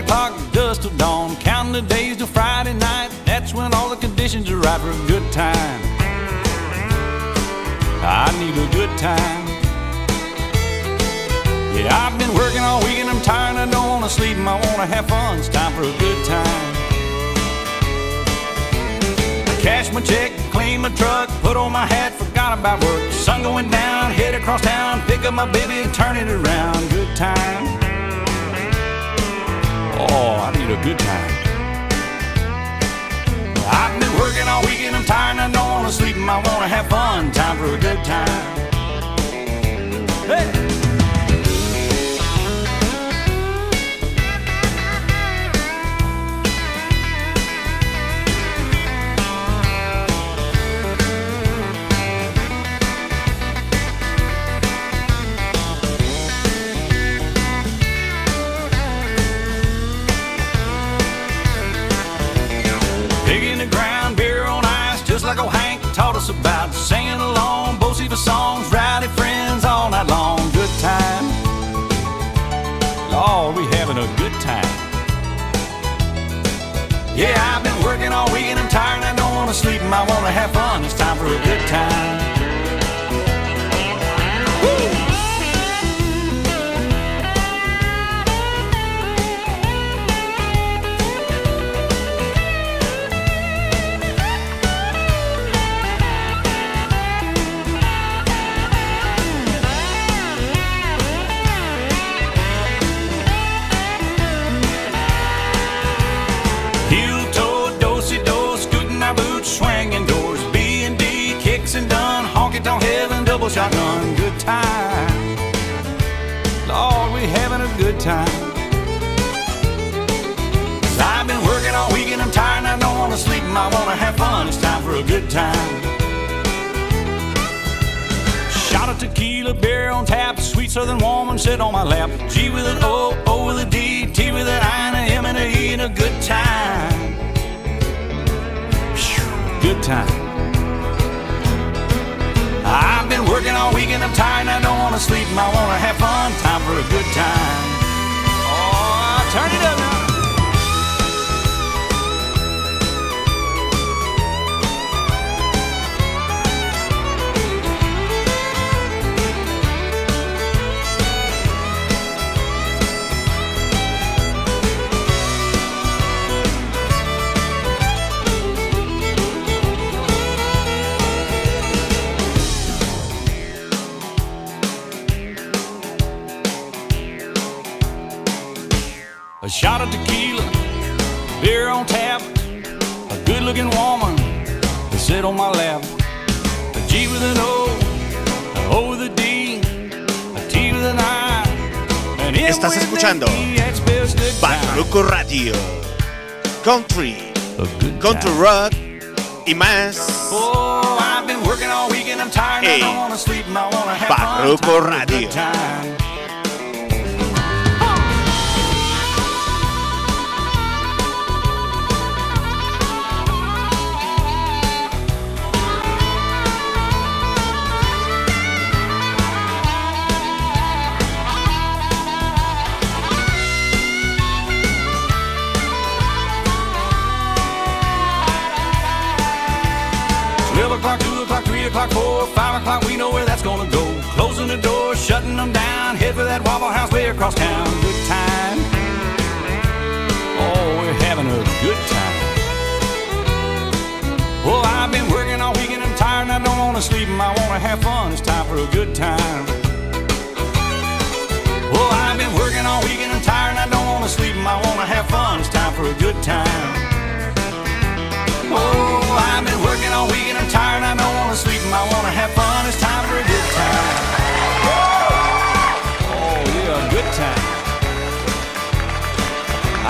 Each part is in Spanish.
That clock just till dawn, counting the days till Friday night. That's when all the conditions are right for a good time. I need a good time. Yeah, I've been working all week and I'm tired. I don't wanna sleep and I wanna have fun. It's time for a good time. Cash my check, clean my truck, put on my hat, forgot about work. Sun going down, head across town, pick up my baby, turn it around. Good time. Oh, I need a good time. I've been working all week and I'm tired and I don't wanna sleep and I wanna have fun. Time for a good time. Hey! Us about. Singing along, both the songs, rowdy friends all night long. Good time. Lord, we having a good time. Yeah, I've been working all week and I'm tired and I don't wanna sleep and I wanna have fun. It's time for a good time. Shotgun, good time. Lord, we having a good time. I've been working all week and I'm tired and I don't wanna sleep and I wanna have fun. It's time for a good time. Shot of tequila, beer on tap, sweet southern woman sit on my lap. G with an O, O with a D, T with an I, and a M and a E, and a good time. Phew, Good time. I've been working all week and I'm tired and I don't wanna sleep I wanna have fun. Time for a good time. Oh, turn it up now. A shot of tequila, beer on tap, a good looking woman to sit on my lap. A G with an O, an O with a D, a T with an I, an M Estás escuchando E, time. Barroco Radio. Country, country rock y más. Oh, I've been working all week and I'm tired. Hey. I don't o'clock, two o'clock, three o'clock, four, five o'clock, we know where that's gonna go. Closing the door, shutting them down, head for that Waffle House way across town. Good time. Oh, we're having a good time. Well, I've been working all week and I'm tired and I don't wanna sleep and I wanna have fun. It's time for a good time. Well, I've been working all week and I'm tired and I don't wanna sleep and I wanna have fun. It's time for a good time. Oh, I've been working all week and I'm tired. I don't wanna sleep and I wanna have fun. It's time for a good time. Oh yeah, a good time.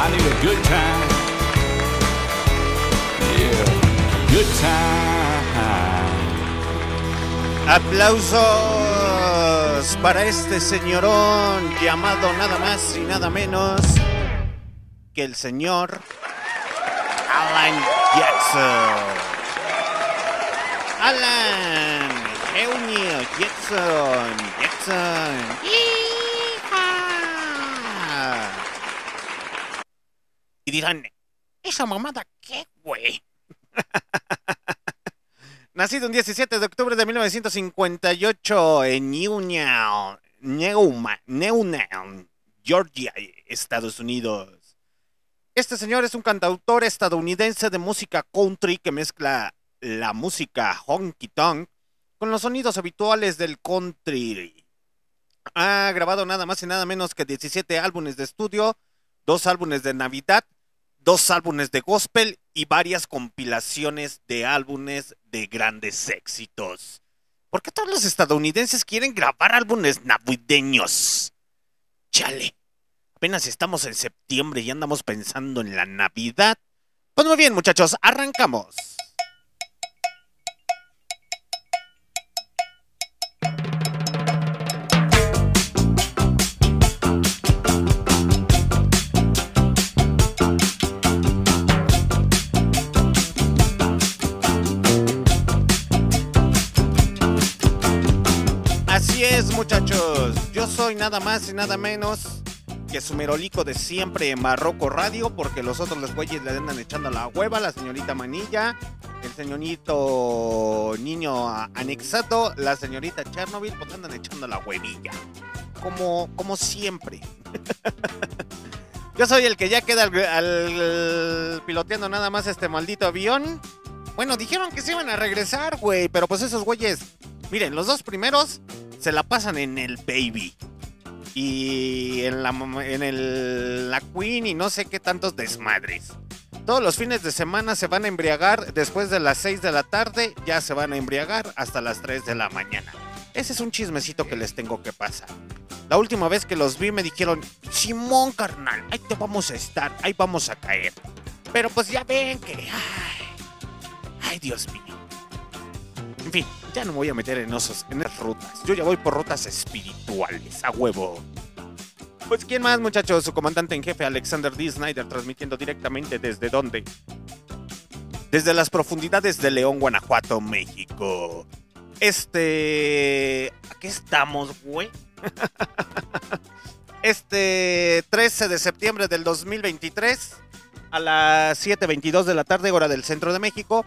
I need a good time. Yeah, good time. Aplausos para este señorón llamado nada más y nada menos que el señor Alan Jackson. Alan Eugenio Jackson. Jackson. Y dirán, ¿esa mamada qué, güey? Nacido un 17 de octubre de 1958 en Newtown, Newtown, Georgia, Estados Unidos. Este señor es un cantautor estadounidense de música country que mezcla la música honky tonk con los sonidos habituales del country. Ha grabado nada más y nada menos que 17 álbumes de estudio, dos álbumes de Navidad, dos álbumes de gospel y varias compilaciones de álbumes de grandes éxitos. ¿Por qué todos los estadounidenses quieren grabar álbumes navideños? Chale. Apenas estamos en septiembre y andamos pensando en la Navidad. Pues muy bien, muchachos, arrancamos. Así es, muchachos. Yo soy nada más y nada menos que su merolico de siempre en Barroco Radio, porque los otros los güeyes le andan echando la hueva, la señorita Manilla, el señorito niño a- anexado, la señorita Chernobyl, pues andan echando la huevilla. Como, como siempre. Yo soy el que ya queda al, al- piloteando nada más este maldito avión. Bueno, dijeron que se iban a regresar, güey, pero pues esos güeyes, miren, los dos primeros se la pasan en el baby. Y en la, en el, la Queen y no sé qué tantos desmadres. Todos los fines de semana se van a embriagar después de las 6 de la tarde, ya se van a embriagar hasta las 3 de la mañana. Ese es un chismecito que les tengo que pasar. La última vez que los vi me dijeron, Simón carnal, ahí te vamos a estar, ahí vamos a caer. Pero pues ya ven que... Ay, ay Dios mío. En fin, ya no me voy a meter en esos, en esas rutas. Yo ya voy por rutas espirituales, a huevo. Pues quién más, muchachos, su comandante en jefe Alexander D. Snyder transmitiendo directamente desde dónde? Desde las profundidades de León, Guanajuato, México. Este, ¿a qué estamos, güey? Este 13 de septiembre del 2023 a las 7:22 de la tarde hora del centro de México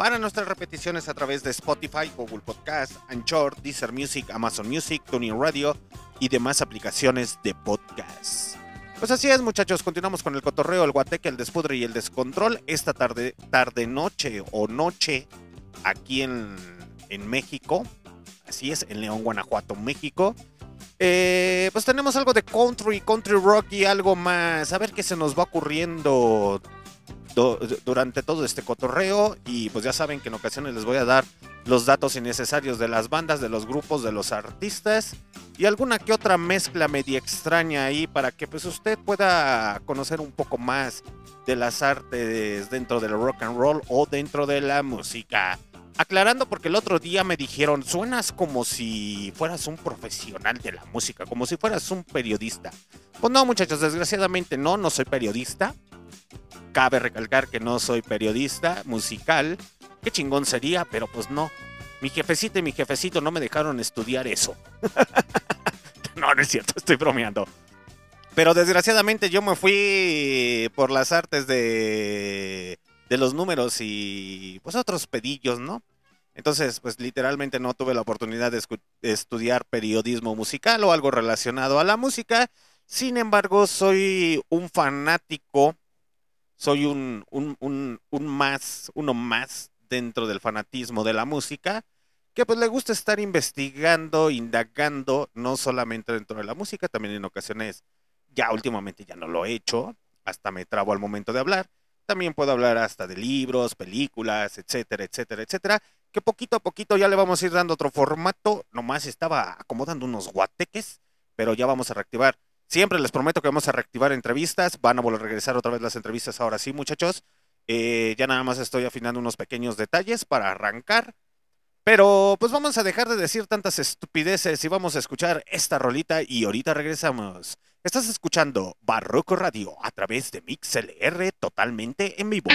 para nuestras repeticiones a través de Spotify, Google Podcast, Anchor, Deezer Music, Amazon Music, Tuning Radio y demás aplicaciones de podcast. Pues así es, muchachos, continuamos con el cotorreo, el guateque, el despudre y el descontrol esta tarde, tarde noche o noche aquí en, en México. Así es, en León, Guanajuato, México. Eh, pues tenemos algo de country, country rock y algo más. A ver qué se nos va ocurriendo do- durante todo este cotorreo y pues ya saben que en ocasiones les voy a dar los datos innecesarios de las bandas, de los grupos, de los artistas y alguna que otra mezcla media extraña ahí para que pues usted pueda conocer un poco más de las artes dentro del rock and roll o dentro de la música. Aclarando porque el otro día me dijeron, suenas como si fueras un profesional de la música, como si fueras un periodista. Pues no, muchachos, desgraciadamente no, no soy periodista. Cabe recalcar que no soy periodista musical. Qué chingón sería, pero pues no. Mi jefecita y mi jefecito no me dejaron estudiar eso. no, no es cierto, estoy bromeando. Pero desgraciadamente yo me fui por las artes de, de los números y pues otros pedillos, ¿no? Entonces, pues literalmente no tuve la oportunidad de estudiar periodismo musical o algo relacionado a la música. Sin embargo, soy un fanático soy un, un, un, un más, uno más dentro del fanatismo de la música, que pues le gusta estar investigando, indagando, no solamente dentro de la música, también en ocasiones, ya últimamente ya no lo he hecho, hasta me trabo al momento de hablar, también puedo hablar hasta de libros, películas, etcétera, etcétera, etcétera, que poquito a poquito ya le vamos a ir dando otro formato, nomás estaba acomodando unos guateques, pero ya vamos a reactivar. Siempre les prometo que vamos a reactivar entrevistas, van a volver a regresar otra vez las entrevistas ahora sí, muchachos. Eh, ya nada más estoy afinando unos pequeños detalles para arrancar. Pero pues vamos a dejar de decir tantas estupideces y vamos a escuchar esta rolita y ahorita regresamos. Estás escuchando Barroco Radio a través de MixLR totalmente en vivo.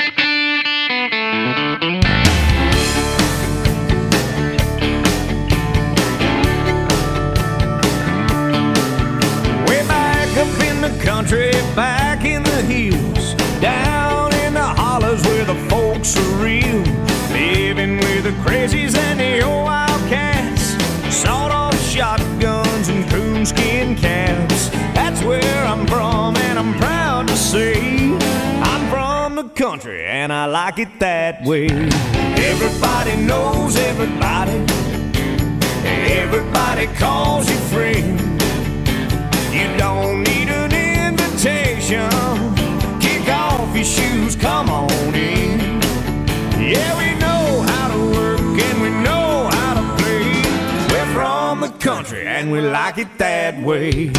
Up in the country, back in the hills, down in the hollers where the folks are real, living with the crazies and the old wildcats, sawed off shotguns and coonskin caps. That's where I'm from, and I'm proud to say I'm from the country, and I like it that way. Everybody knows everybody. Everybody calls you friend. You don't need an invitation. Kick off your shoes, come on in. Yeah, we know how to work and we know how to play. We're from the country and we like it that way.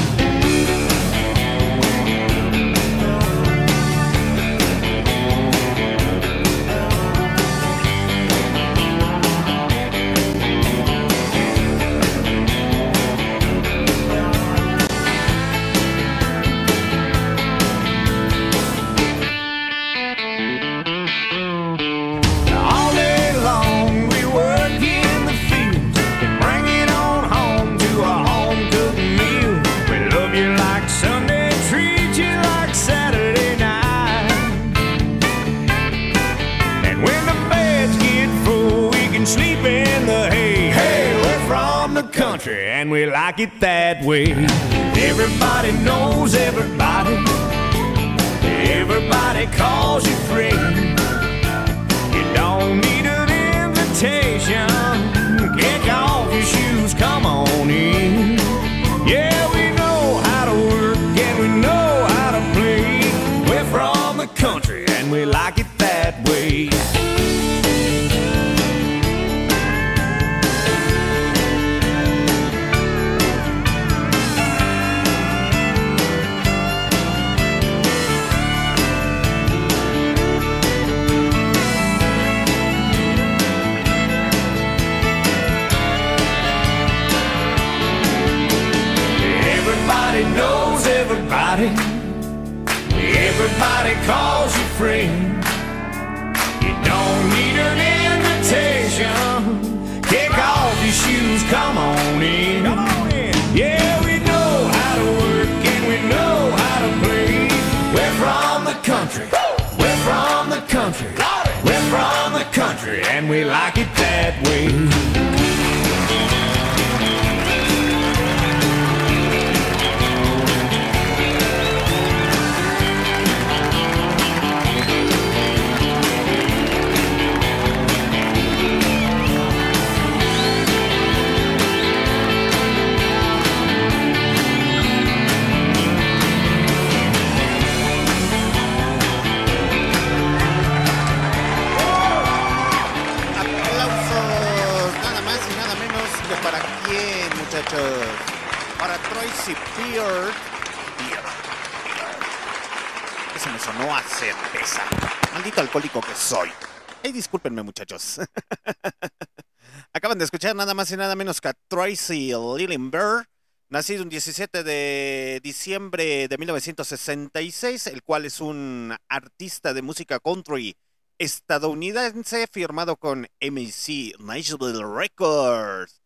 Más nada menos que a Tracy Lillenberg, nacido un 17 de diciembre de 1966, el cual es un artista de música country estadounidense firmado con MAC Nashville Records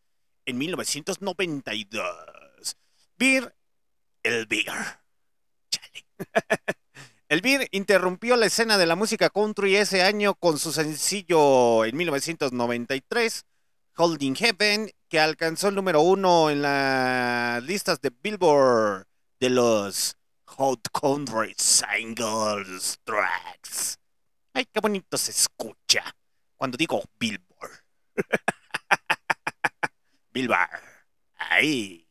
en 1992. Beer, el Beer. El Beer interrumpió la escena de la música country ese año con su sencillo en 1993, Holding Heaven, que alcanzó el número uno en las listas de Billboard de los Hot Country Singles Tracks. Ay, qué bonito se escucha cuando digo Billboard. Billboard. Ay.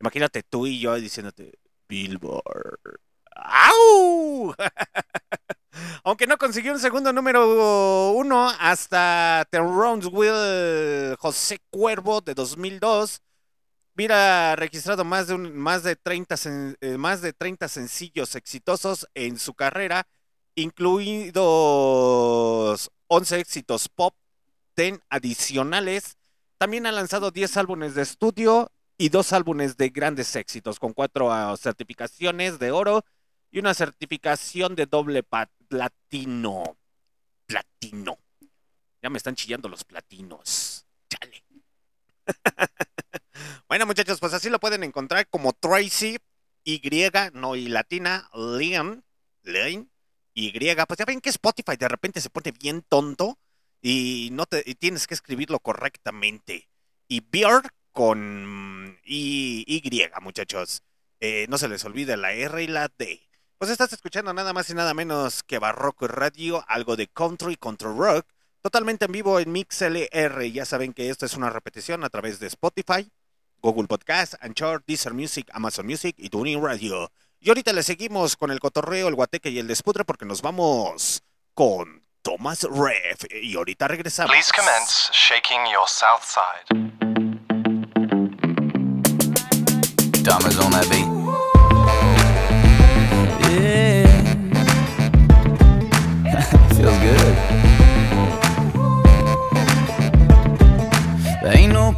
Imagínate tú y yo diciéndote Billboard. ¡Au! Aunque no consiguió un segundo número uno hasta Rounds Will José Cuervo de 2002. Hubiera registrado más de, más, de 30, sen- eh, más de 30 sencillos exitosos en su carrera, incluidos 11 éxitos pop, 10 adicionales. También ha lanzado 10 álbumes de estudio y dos álbumes de grandes éxitos, con cuatro ah, certificaciones de oro y una certificación de doble pa- platino. Platino. Ya me están chillando los platinos. Chale. bueno, muchachos, pues así lo pueden encontrar como Tracy, Y, no y latina, Leon, Lane, Y. Pues ya ven que Spotify de repente se pone bien tonto y no te tienes que escribirlo correctamente. Y Beard con y, y muchachos. Eh, no se les olvide la R y la D. Pues estás escuchando nada más y nada menos que Barroco Radio, algo de country contra rock, totalmente en vivo en MixLR. Ya saben que esto es una repetición a través de Spotify, Google Podcast, Anchor, Deezer Music, Amazon Music y TuneIn Radio. Y ahorita le seguimos con el cotorreo, el guateque y el despudre porque nos vamos con Thomas Ref. Y ahorita regresamos. Please commence shaking your south side. Diamonds on that beat.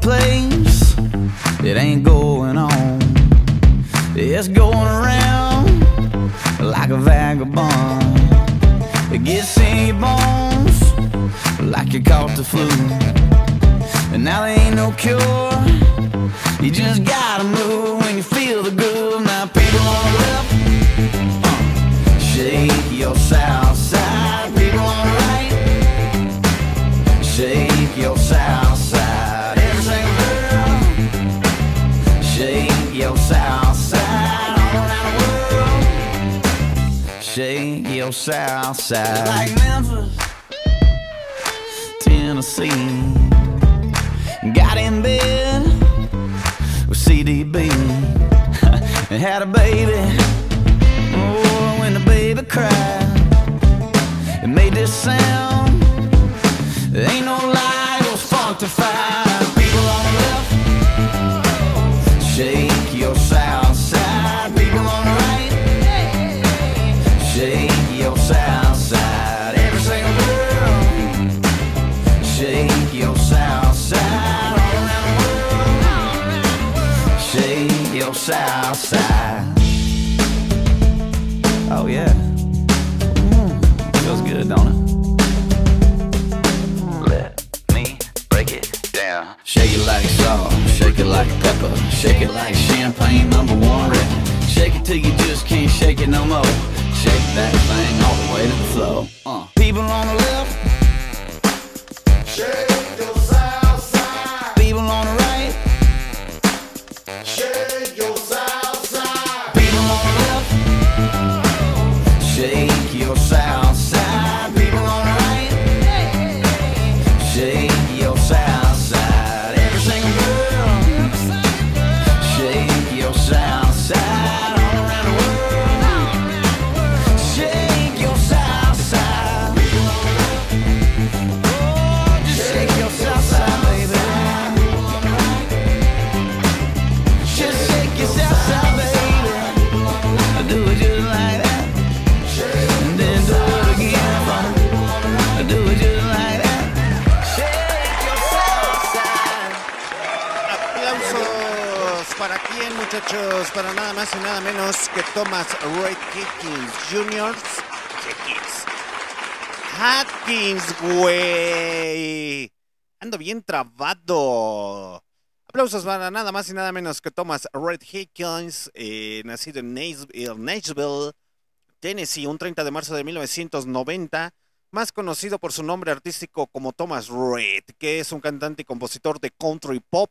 Place it ain't going on. It's going around like a vagabond. It gets in your bones like you caught the flu. And now there ain't no cure. You just gotta move when you feel the groove. Now people on left, uh, shake your side. Shake south side. Like Memphis, Tennessee, got in bed with CDB and had a baby. Oh, when the baby cried, it made this sound. Ain't no lie, down. Shake it like salt, shake it like pepper, shake it like champagne number one. Shake it till you just can't shake it no more. Shake that thing all the way to the floor. Uh. People on the left. Shake muchachos, para nada más y nada menos que Thomas Ray Higgins Jr. Hatkins, güey. Ando bien trabado. Aplausos para nada más y nada menos que Thomas Red Higgins, eh, nacido en Nashville, Nashville, Tennessee, un 30 de marzo de 1990, más conocido por su nombre artístico como Thomas Red, que es un cantante y compositor de country pop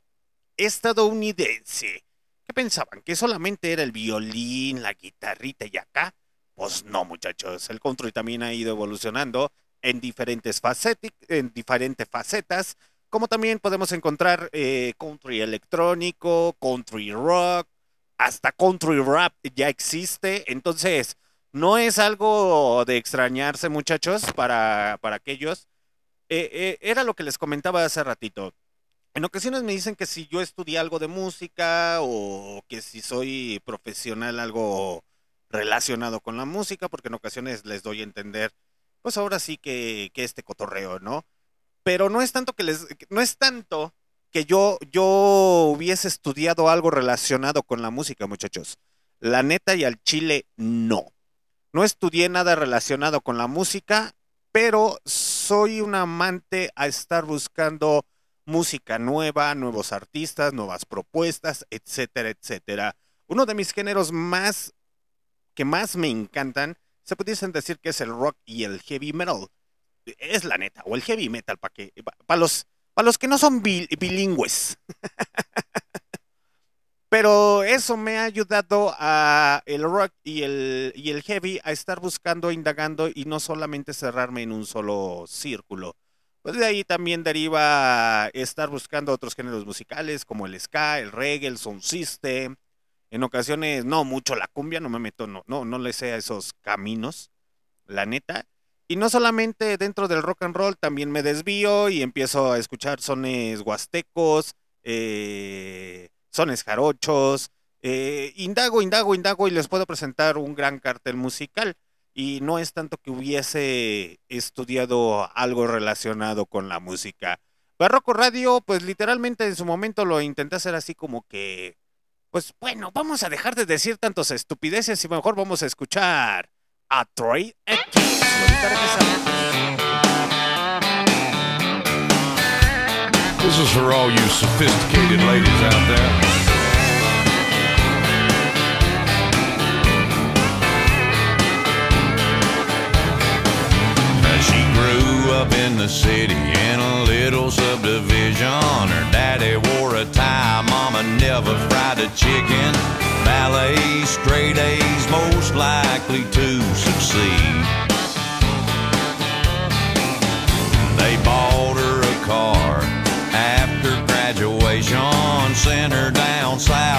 estadounidense. ¿Qué pensaban? ¿Que solamente era el violín, la guitarrita y acá? Pues no, muchachos. El country también ha ido evolucionando en diferentes, faceti- en diferentes facetas, como también podemos encontrar eh, country electrónico, country rock, hasta country rap ya existe. Entonces, No es algo de extrañarse, muchachos, para, para aquellos. Eh, eh, era lo que les comentaba hace ratito. En ocasiones me dicen que si yo estudié algo de música o que si soy profesional algo relacionado con la música, porque en ocasiones les doy a entender, pues ahora sí que, que este cotorreo, ¿no? Pero no es tanto que les, no es tanto que yo, yo hubiese estudiado algo relacionado con la música, muchachos. La neta y al chile, no. No estudié nada relacionado con la música, pero soy un amante a estar buscando música nueva, nuevos artistas, nuevas propuestas, etcétera, etcétera. Uno de mis géneros más que más me encantan, se pudiesen decir que es el rock y el heavy metal. Es la neta, o el heavy metal para que para los para los que no son bil- bilingües. Pero eso me ha ayudado a el rock y el, y el heavy a estar buscando, indagando y no solamente cerrarme en un solo círculo. Pues de ahí también deriva estar buscando otros géneros musicales como el ska, el reggae, el sound system. En ocasiones no mucho la cumbia, no me meto, no, no, no le sé a esos caminos, la neta. Y no solamente dentro del rock and roll, también me desvío y empiezo a escuchar sones huastecos, eh, sones jarochos. eh, indago, indago, indago y les puedo presentar un gran cartel musical. Y no es tanto que hubiese estudiado algo relacionado con la música. Barroco Radio, pues literalmente en su momento lo intenté hacer así como que, pues bueno, vamos a dejar de decir tantas estupideces y mejor vamos a escuchar a Troy X. This is for all you sophisticated ladies out there. Up in the city in a little subdivision. Her daddy wore a tie, mama never fried a chicken. Ballet, straight A's, most likely to succeed. They bought her a car after graduation, sent her down south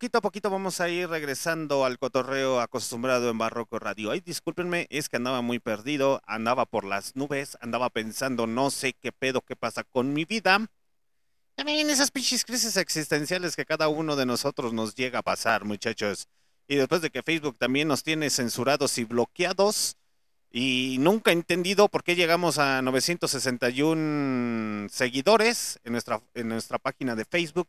poquito a poquito vamos a ir regresando al cotorreo acostumbrado en Barroco Radio. Ay, discúlpenme, es que andaba muy perdido, andaba por las nubes, andaba pensando no sé qué pedo, qué pasa con mi vida. También esas pinches crisis existenciales que cada uno de nosotros nos llega a pasar, muchachos. Y después de que Facebook también nos tiene censurados y bloqueados, y nunca he entendido por qué llegamos a 961 seguidores en nuestra, en nuestra página de Facebook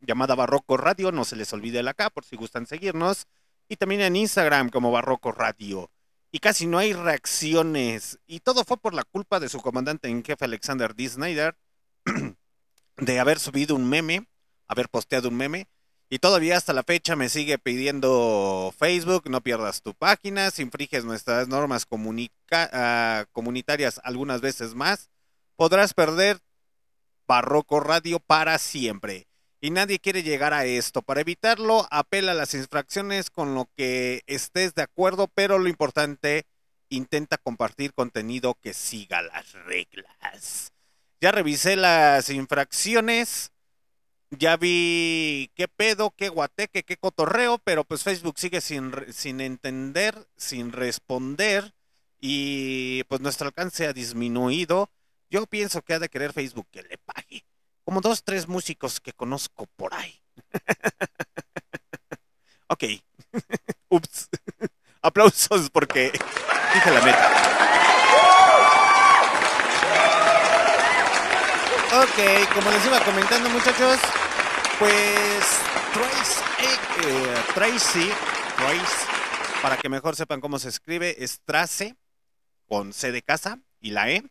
llamada Barroco Radio, no se les olvide el acá por si gustan seguirnos, y también en Instagram como Barroco Radio. Y casi no hay reacciones, y todo fue por la culpa de su comandante en jefe Alexander D. Snyder, de haber subido un meme, haber posteado un meme, y todavía hasta la fecha me sigue pidiendo Facebook, no pierdas tu página, si infringes nuestras normas ah, comunitarias algunas veces más, podrás perder Barroco Radio para siempre. Y nadie quiere llegar a esto. Para evitarlo, apela a las infracciones con lo que estés de acuerdo, pero lo importante, intenta compartir contenido que siga las reglas. Ya revisé las infracciones, ya vi qué pedo, qué guateque, qué cotorreo, pero pues Facebook sigue sin, sin entender, sin responder y pues nuestro alcance ha disminuido. Yo pienso que ha de querer Facebook que le pague. Como dos, tres músicos que conozco por ahí. ok. Ups. Aplausos porque dije la meta. Ok, como les iba comentando muchachos, pues Trace, eh, Tracy, Trace, para que mejor sepan cómo se escribe, es Trace con C de casa y la E,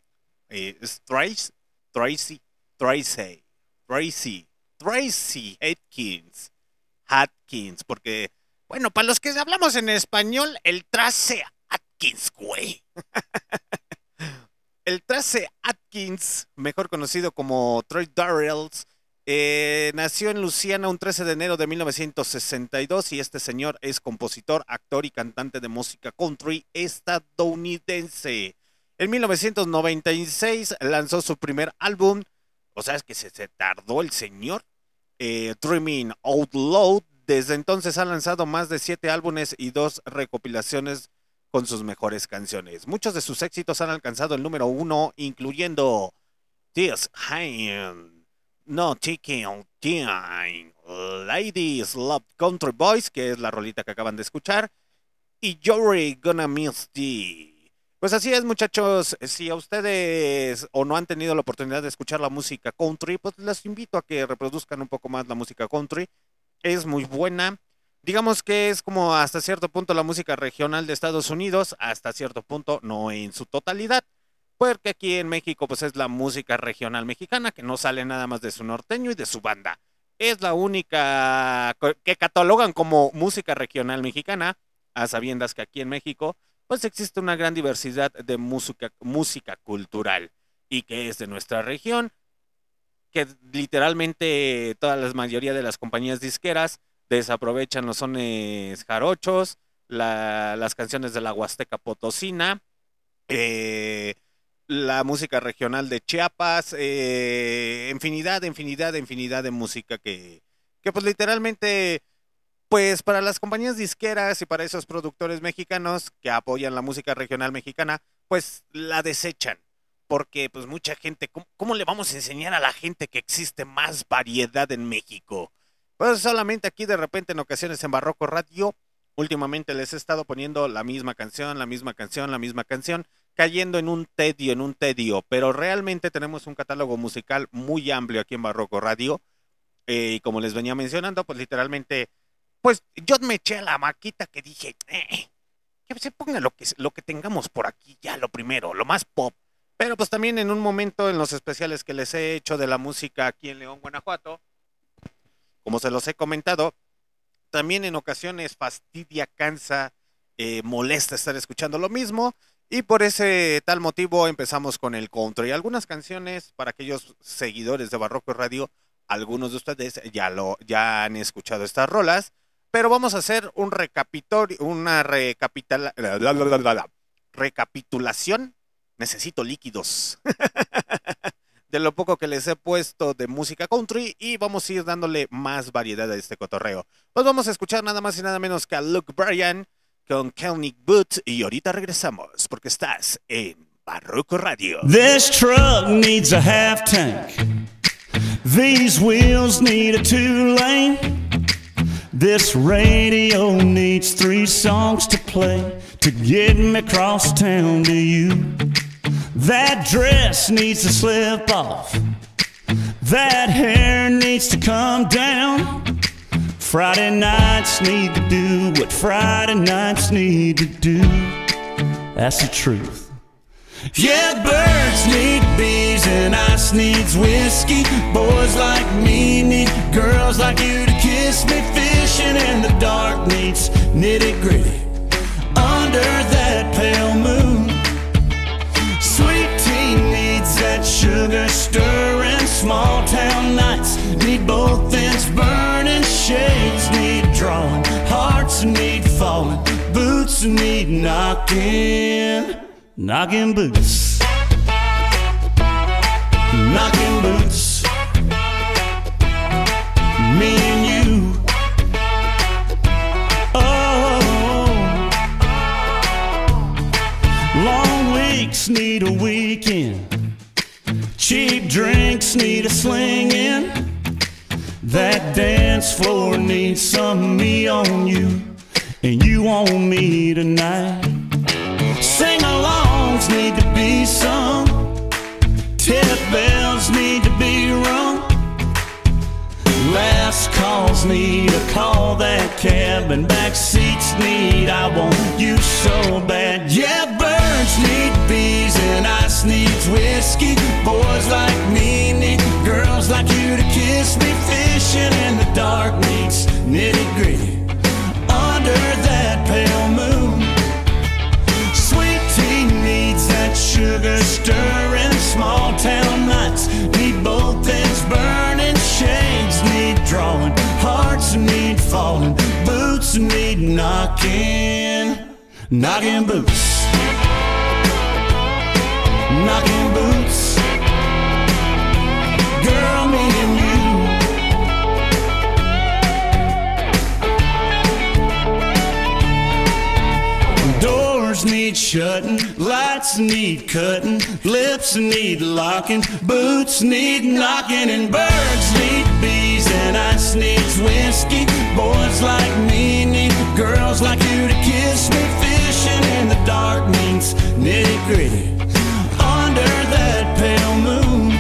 eh, es Trace, Tracy, Tracy, Tracy, Tracy Atkins, Atkins, porque, bueno, para los que hablamos en español, el Trace Atkins, güey. El Trace Atkins, mejor conocido como Troy Darrells, eh, nació en Luciana un 13 de enero de 1962 y este señor es compositor, actor y cantante de música country estadounidense. En 1996 lanzó su primer álbum, o sea, es que se, se tardó el señor, eh, Dreaming Out Loud. Desde entonces ha lanzado más de siete álbumes y dos recopilaciones con sus mejores canciones. Muchos de sus éxitos han alcanzado el número uno, incluyendo This Hand, No Taking Time, Ladies Love Country Boys, que es la rolita que acaban de escuchar, y You're Gonna Miss Thee. Pues así es, muchachos. Si a ustedes o no han tenido la oportunidad de escuchar la música country, pues les invito a que reproduzcan un poco más la música country. Es muy buena. Digamos que es como hasta cierto punto la música regional de Estados Unidos, hasta cierto punto, no en su totalidad. Porque aquí en México, pues es la música regional mexicana, que no sale nada más de su norteño y de su banda. Es la única que catalogan como música regional mexicana, a sabiendas que aquí en México, pues existe una gran diversidad de música, música cultural y que es de nuestra región, que literalmente toda la mayoría de las compañías disqueras desaprovechan los sones jarochos, la- las canciones de la Huasteca Potosina, eh, la música regional de Chiapas, eh, infinidad, infinidad, infinidad de música que, que pues literalmente, pues para las compañías disqueras y para esos productores mexicanos que apoyan la música regional mexicana, pues la desechan. Porque pues mucha gente, ¿cómo, le vamos a enseñar a la gente que existe más variedad en México? Pues solamente aquí de repente en ocasiones en Barroco Radio, últimamente les he estado poniendo la misma canción, la misma canción, la misma canción, cayendo en un tedio, en un tedio, pero realmente tenemos un catálogo musical muy amplio aquí en Barroco Radio. eh, y como les venía mencionando, pues literalmente, pues yo me eché a la maquita que dije, eh, que se ponga lo que, lo que tengamos por aquí, ya lo primero, lo más pop. Pero pues también en un momento en los especiales que les he hecho de la música aquí en León, Guanajuato, como se los he comentado, también en ocasiones fastidia, cansa, eh, molesta estar escuchando lo mismo. Y por ese tal motivo empezamos con el country. Algunas canciones para aquellos seguidores de Barroco Radio, algunos de ustedes ya lo ya han escuchado estas rolas, pero vamos a hacer un recapitulatorio, una recapitula- recapitulación, necesito líquidos. de lo poco que les he puesto de música country y vamos a ir dándole más variedad a este cotorreo. Pues vamos a escuchar nada más y nada menos que a Luke Bryan con Kelnick Boot y ahorita regresamos porque estás en Barroco Radio. This truck needs a half tank. These wheels need a two lane. This radio needs three songs to play to get me across town to you. That dress needs to slip off. That hair needs to come down. Friday nights need to do what Friday nights need to do. That's the truth. Yeah, birds need bees and ice needs whiskey. Boys like me need girls like you to kiss me. Fishing in the dark needs nitty gritty. Under that pale moon, sweet tea needs that sugar stirring. Small town nights need both ends burning. Shades need drawing, hearts need falling, boots need knocking. Knocking boots. Knocking boots. Need a weekend. Cheap drinks need a slinging. That dance floor needs some me on you. And you on me tonight. Sing alongs need to be sung. Tip bells need to be rung. Last calls need to call that cab, and back seats need I want you so bad. Yeah, birds need bees, and ice needs whiskey. Boys like me need girls like you to kiss me. Fishing in the dark needs nitty gritty. Under that pale moon. Sweet tea needs that sugar stirring. Small town nights need both ends burning. Shades need drawing. Hearts need falling. Boots need knocking. Knocking boots. Knocking boots. Girl, me and you. Doors need shutting, lights need cutting, lips need locking, boots need knocking, and birds need bees, and ice needs whiskey. Boys like me need girls like you to kiss me. Fishing in the dark means nitty gritty. Under that pale moon,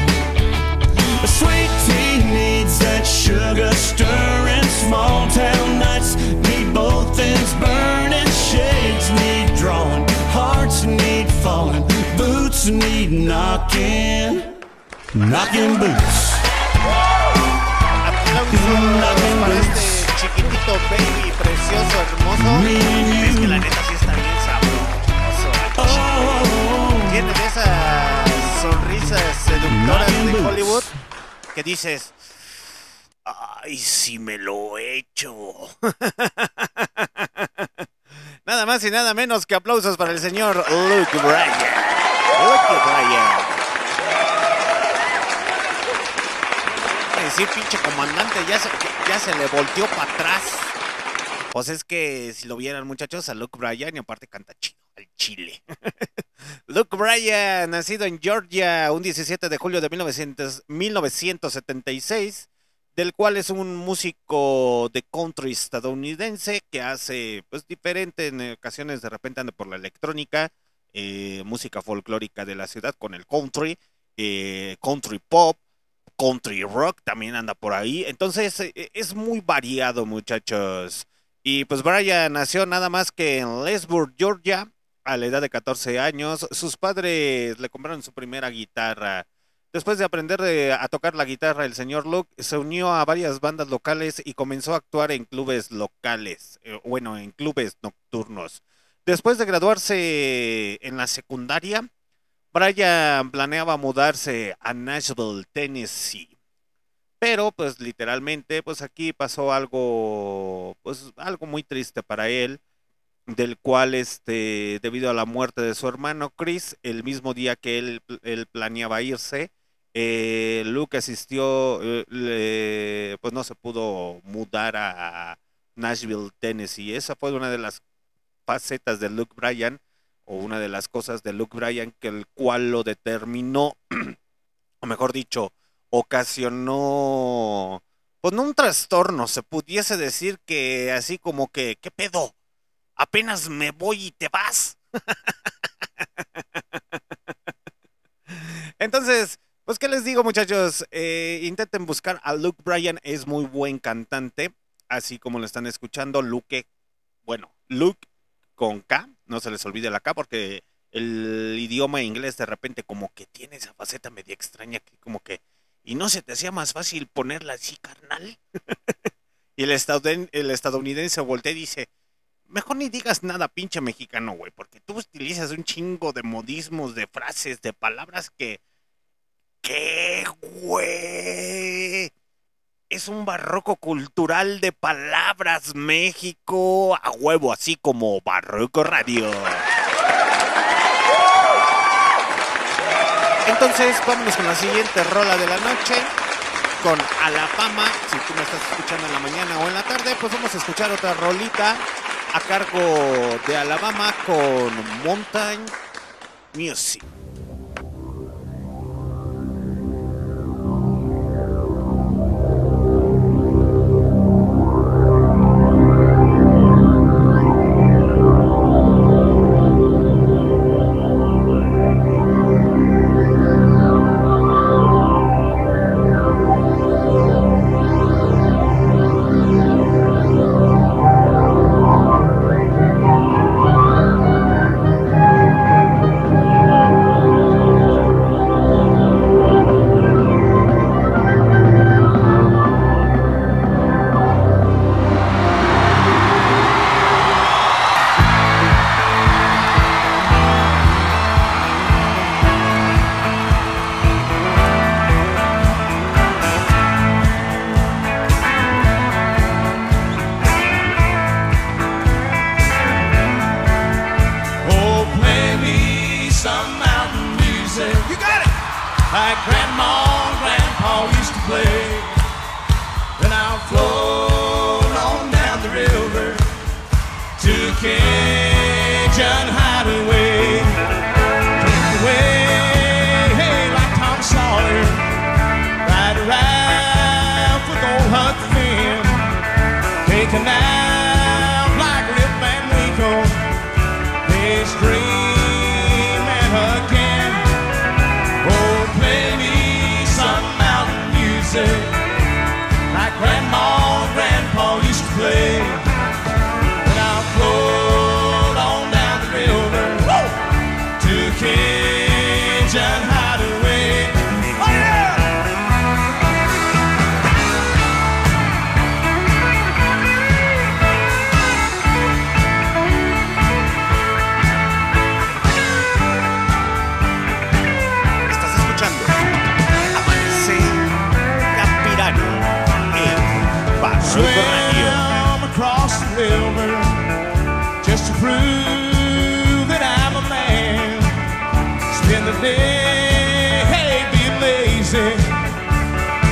a sweet tea needs that sugar stirring. Small town nights need both ends burning. Shades need drawing, hearts need falling, boots need knocking, knocking boots. Para este chiquitito baby, precioso, hermoso. Es que la neta Tiene de esas sonrisas seductoras de Hollywood que dices, ay, si me lo he hecho. nada más y nada menos que aplausos para el señor Luke Bryan. Luke Bryan. Sí, pinche comandante, ya se, ya se le volteó para atrás. Pues es que si lo vieran muchachos, a Luke Bryan y aparte canta chido, chile. Luke Bryan, nacido en Georgia un 17 de julio de 1900 1976, del cual es un músico de country estadounidense que hace pues diferente en ocasiones de repente anda por la electrónica, eh, música folclórica de la ciudad con el country, eh, country pop, country rock también anda por ahí. Entonces eh, es muy variado muchachos. Y pues Brian nació nada más que en Lesburg, Georgia, a la edad de 14 años. Sus padres le compraron su primera guitarra. Después de aprender de- a tocar la guitarra, el señor Luke se unió a varias bandas locales y comenzó a actuar en clubes locales, eh, bueno, en clubes nocturnos. Después de graduarse en la secundaria, Brian planeaba mudarse a Nashville, Tennessee. Pero pues literalmente pues aquí pasó algo pues algo muy triste para él. Del cual, este, debido a la muerte de su hermano Chris, el mismo día que él, él planeaba irse, eh, Luke asistió, eh, le- pues no se pudo mudar a Nashville, Tennessee. Esa fue una de las facetas de Luke Bryan, o una de las cosas de Luke Bryan, que el cual lo determinó, o mejor dicho, ocasionó, pues no un trastorno, se pudiese decir que así como que, ¿qué pedo? Apenas me voy y te vas. Entonces, pues, ¿qué les digo, muchachos? Eh, intenten buscar a Luke Bryan, es muy buen cantante, así como lo están escuchando. Luke, bueno, Luke con K, no se les olvide la K, porque el idioma inglés de repente como que tiene esa faceta media extraña, que como que, ¿y no se te hacía más fácil ponerla así, carnal? y el, estadoun- el estadounidense voltea y dice, mejor ni digas nada, pinche mexicano, güey, porque tú utilizas un chingo de modismos, de frases, de palabras que... ¿Qué, güey? Es un barroco cultural de palabras, México, a huevo, así como Barroco Radio. Entonces, vámonos con la siguiente rola de la noche. Con Alabama. Si tú me estás escuchando en la mañana o en la tarde, pues vamos a escuchar otra rolita a cargo de Alabama con Mountain Music.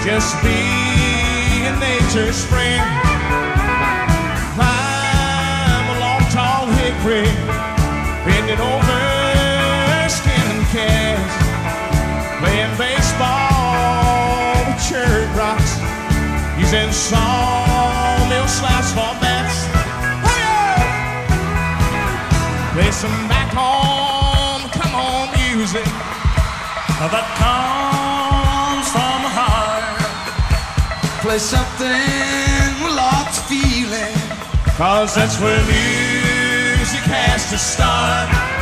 Just be in nature's friend. Climb a long, tall hickory, bending over skin and calves, playing baseball with cherry rocks using sawmill slash for bats. Play some back home, come on music that comes Play something with lots feeling. Cause that's where music has to start.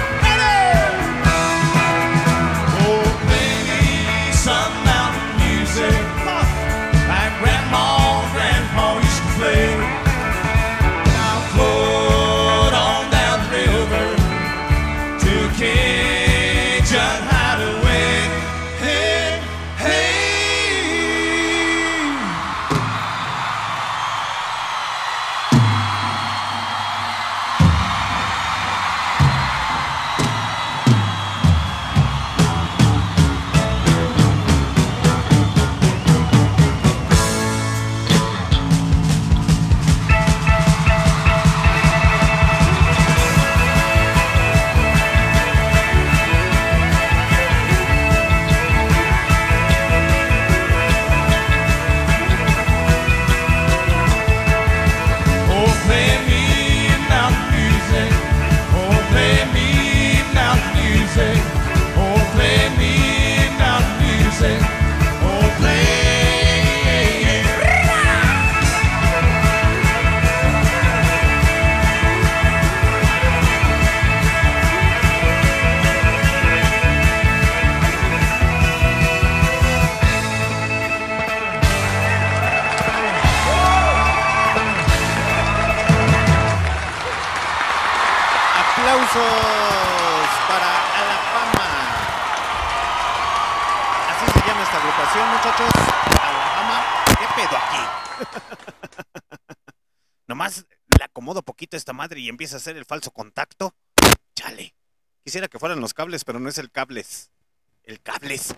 Madre y empieza a hacer el falso contacto. Chale. Quisiera que fueran los cables, pero no es el cables. El cables.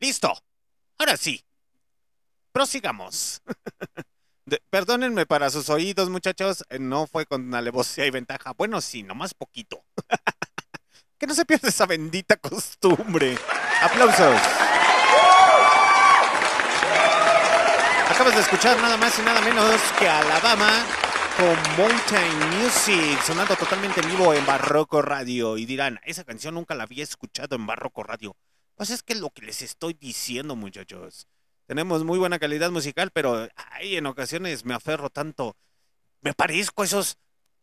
Listo. Ahora sí. Prosigamos. De- perdónenme para sus oídos, muchachos. eh, No fue con alevosía y ventaja. Bueno, sí, nomás poquito. que no se pierda esa bendita costumbre. Aplausos. Acabas de escuchar nada más y nada menos que Alabama con Mountain Music, sonando totalmente en vivo en Barroco Radio. Y dirán, esa canción nunca la había escuchado en Barroco Radio. Pues es que lo que les estoy diciendo, muchachos. Tenemos muy buena calidad musical, pero ay, en ocasiones me aferro tanto. Me parezco a esos.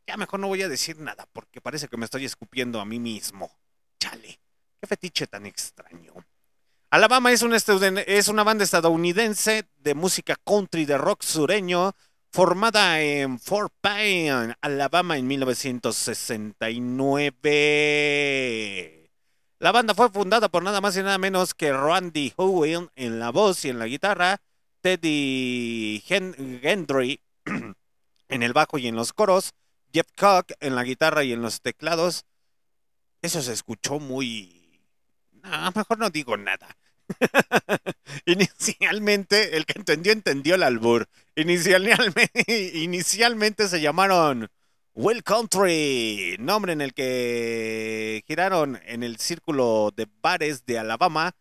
Ya mejor no voy a decir nada, porque parece que me estoy escupiendo a mí mismo. Chale, qué fetiche tan extraño. Alabama es una, banda estadounidense de música country de rock sureño formada en Fort Payne, Alabama en 1969. La banda fue fundada por nada más y nada menos que Randy Howen en la voz y en la guitarra, Teddy Hendry en el bajo y en los coros, Jeff Cock en la guitarra y en los teclados. Eso se escuchó muy... No, mejor no digo nada. Inicialmente, el que entendió, entendió el albur. Inicialmente, inicialmente se llamaron Will Country, nombre en el que giraron en el círculo de bares de Alabama.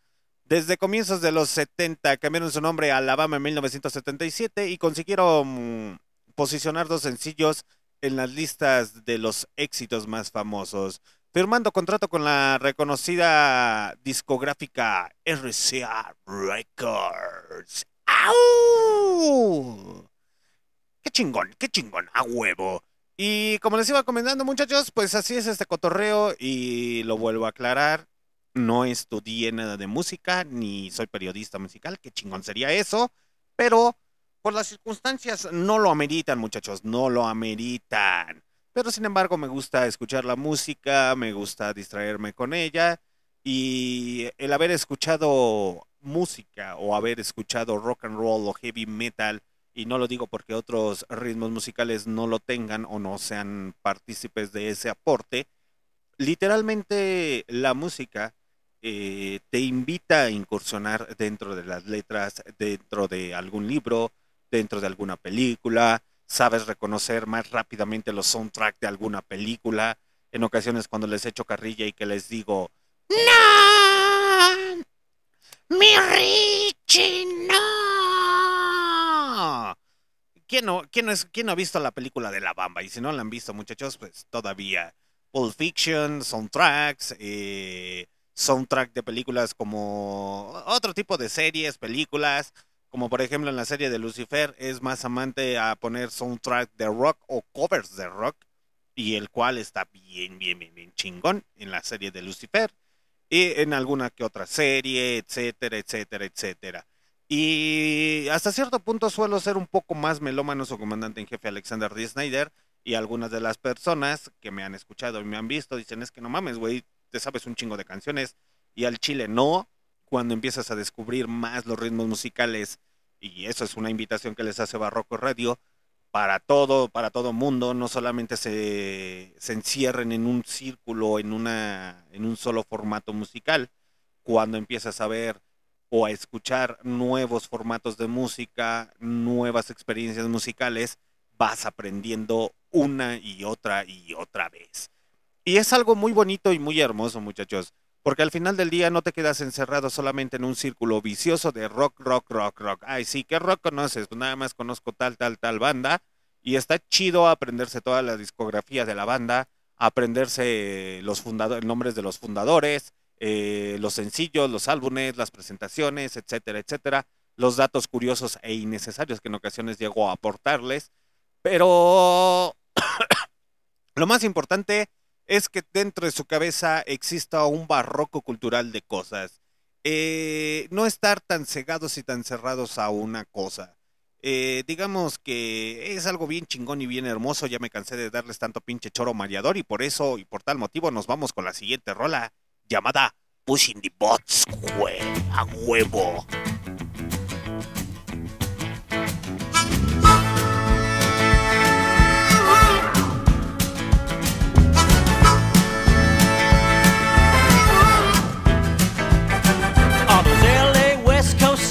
Desde comienzos de los 70 cambiaron su nombre a Alabama en 1977 y consiguieron posicionar dos sencillos en las listas de los éxitos más famosos firmando contrato con la reconocida discográfica RCA Records. ¡Au! ¡Qué chingón, qué chingón! ¡A huevo! Y como les iba comentando, muchachos, pues así es este cotorreo y lo vuelvo a aclarar. No estudié nada de música, ni soy periodista musical, qué chingón sería eso, pero por las circunstancias no lo ameritan, muchachos, no lo ameritan. Pero sin embargo me gusta escuchar la música, me gusta distraerme con ella y el haber escuchado música o haber escuchado rock and roll o heavy metal, y no lo digo porque otros ritmos musicales no lo tengan o no sean partícipes de ese aporte, literalmente la música eh, te invita a incursionar dentro de las letras, dentro de algún libro, dentro de alguna película, sabes reconocer más rápidamente los soundtracks de alguna película. En ocasiones cuando les echo carrilla y que les digo, ¡No! ¡Mi Richie, no! ¿Quién no, quién, no es, ¿Quién no ha visto la película de La Bamba? Y si no la han visto, muchachos, pues todavía. Pulp Fiction, soundtracks, eh, soundtrack de películas como otro tipo de series, películas, como por ejemplo en la serie de Lucifer, es más amante a poner soundtrack de rock o covers de rock, y el cual está bien, bien, bien, bien chingón en la serie de Lucifer, y en alguna que otra serie, etcétera, etcétera, etcétera. Y hasta cierto punto suelo ser un poco más melómano su comandante en jefe Alexander D. Snyder, y algunas de las personas que me han escuchado y me han visto dicen, es que no mames, güey, te sabes un chingo de canciones, y al chile no, cuando empiezas a descubrir más los ritmos musicales y eso es una invitación que les hace Barroco Radio para todo, para todo mundo, no solamente se, se encierren en un círculo, en una, en un solo formato musical, cuando empiezas a ver o a escuchar nuevos formatos de música, nuevas experiencias musicales, vas aprendiendo una y otra y otra vez. Y es algo muy bonito y muy hermoso, muchachos. Porque al final del día no te quedas encerrado solamente en un círculo vicioso de rock, rock, rock, rock. Ay, sí, ¿qué rock conoces? Pues nada más conozco tal, tal, tal banda. Y está chido aprenderse toda la discografía de la banda, aprenderse los nombres de los fundadores, eh, los sencillos, los álbumes, las presentaciones, etcétera, etcétera. Los datos curiosos e innecesarios que en ocasiones llego a aportarles. Pero lo más importante es que dentro de su cabeza exista un barroco cultural de cosas. Eh, no estar tan cegados y tan cerrados a una cosa. eh, digamos que es algo bien chingón y bien hermoso. Ya me cansé de darles tanto pinche choro mareador y por eso y por tal motivo nos vamos con la siguiente rola llamada Pushing the Bots, a huevo.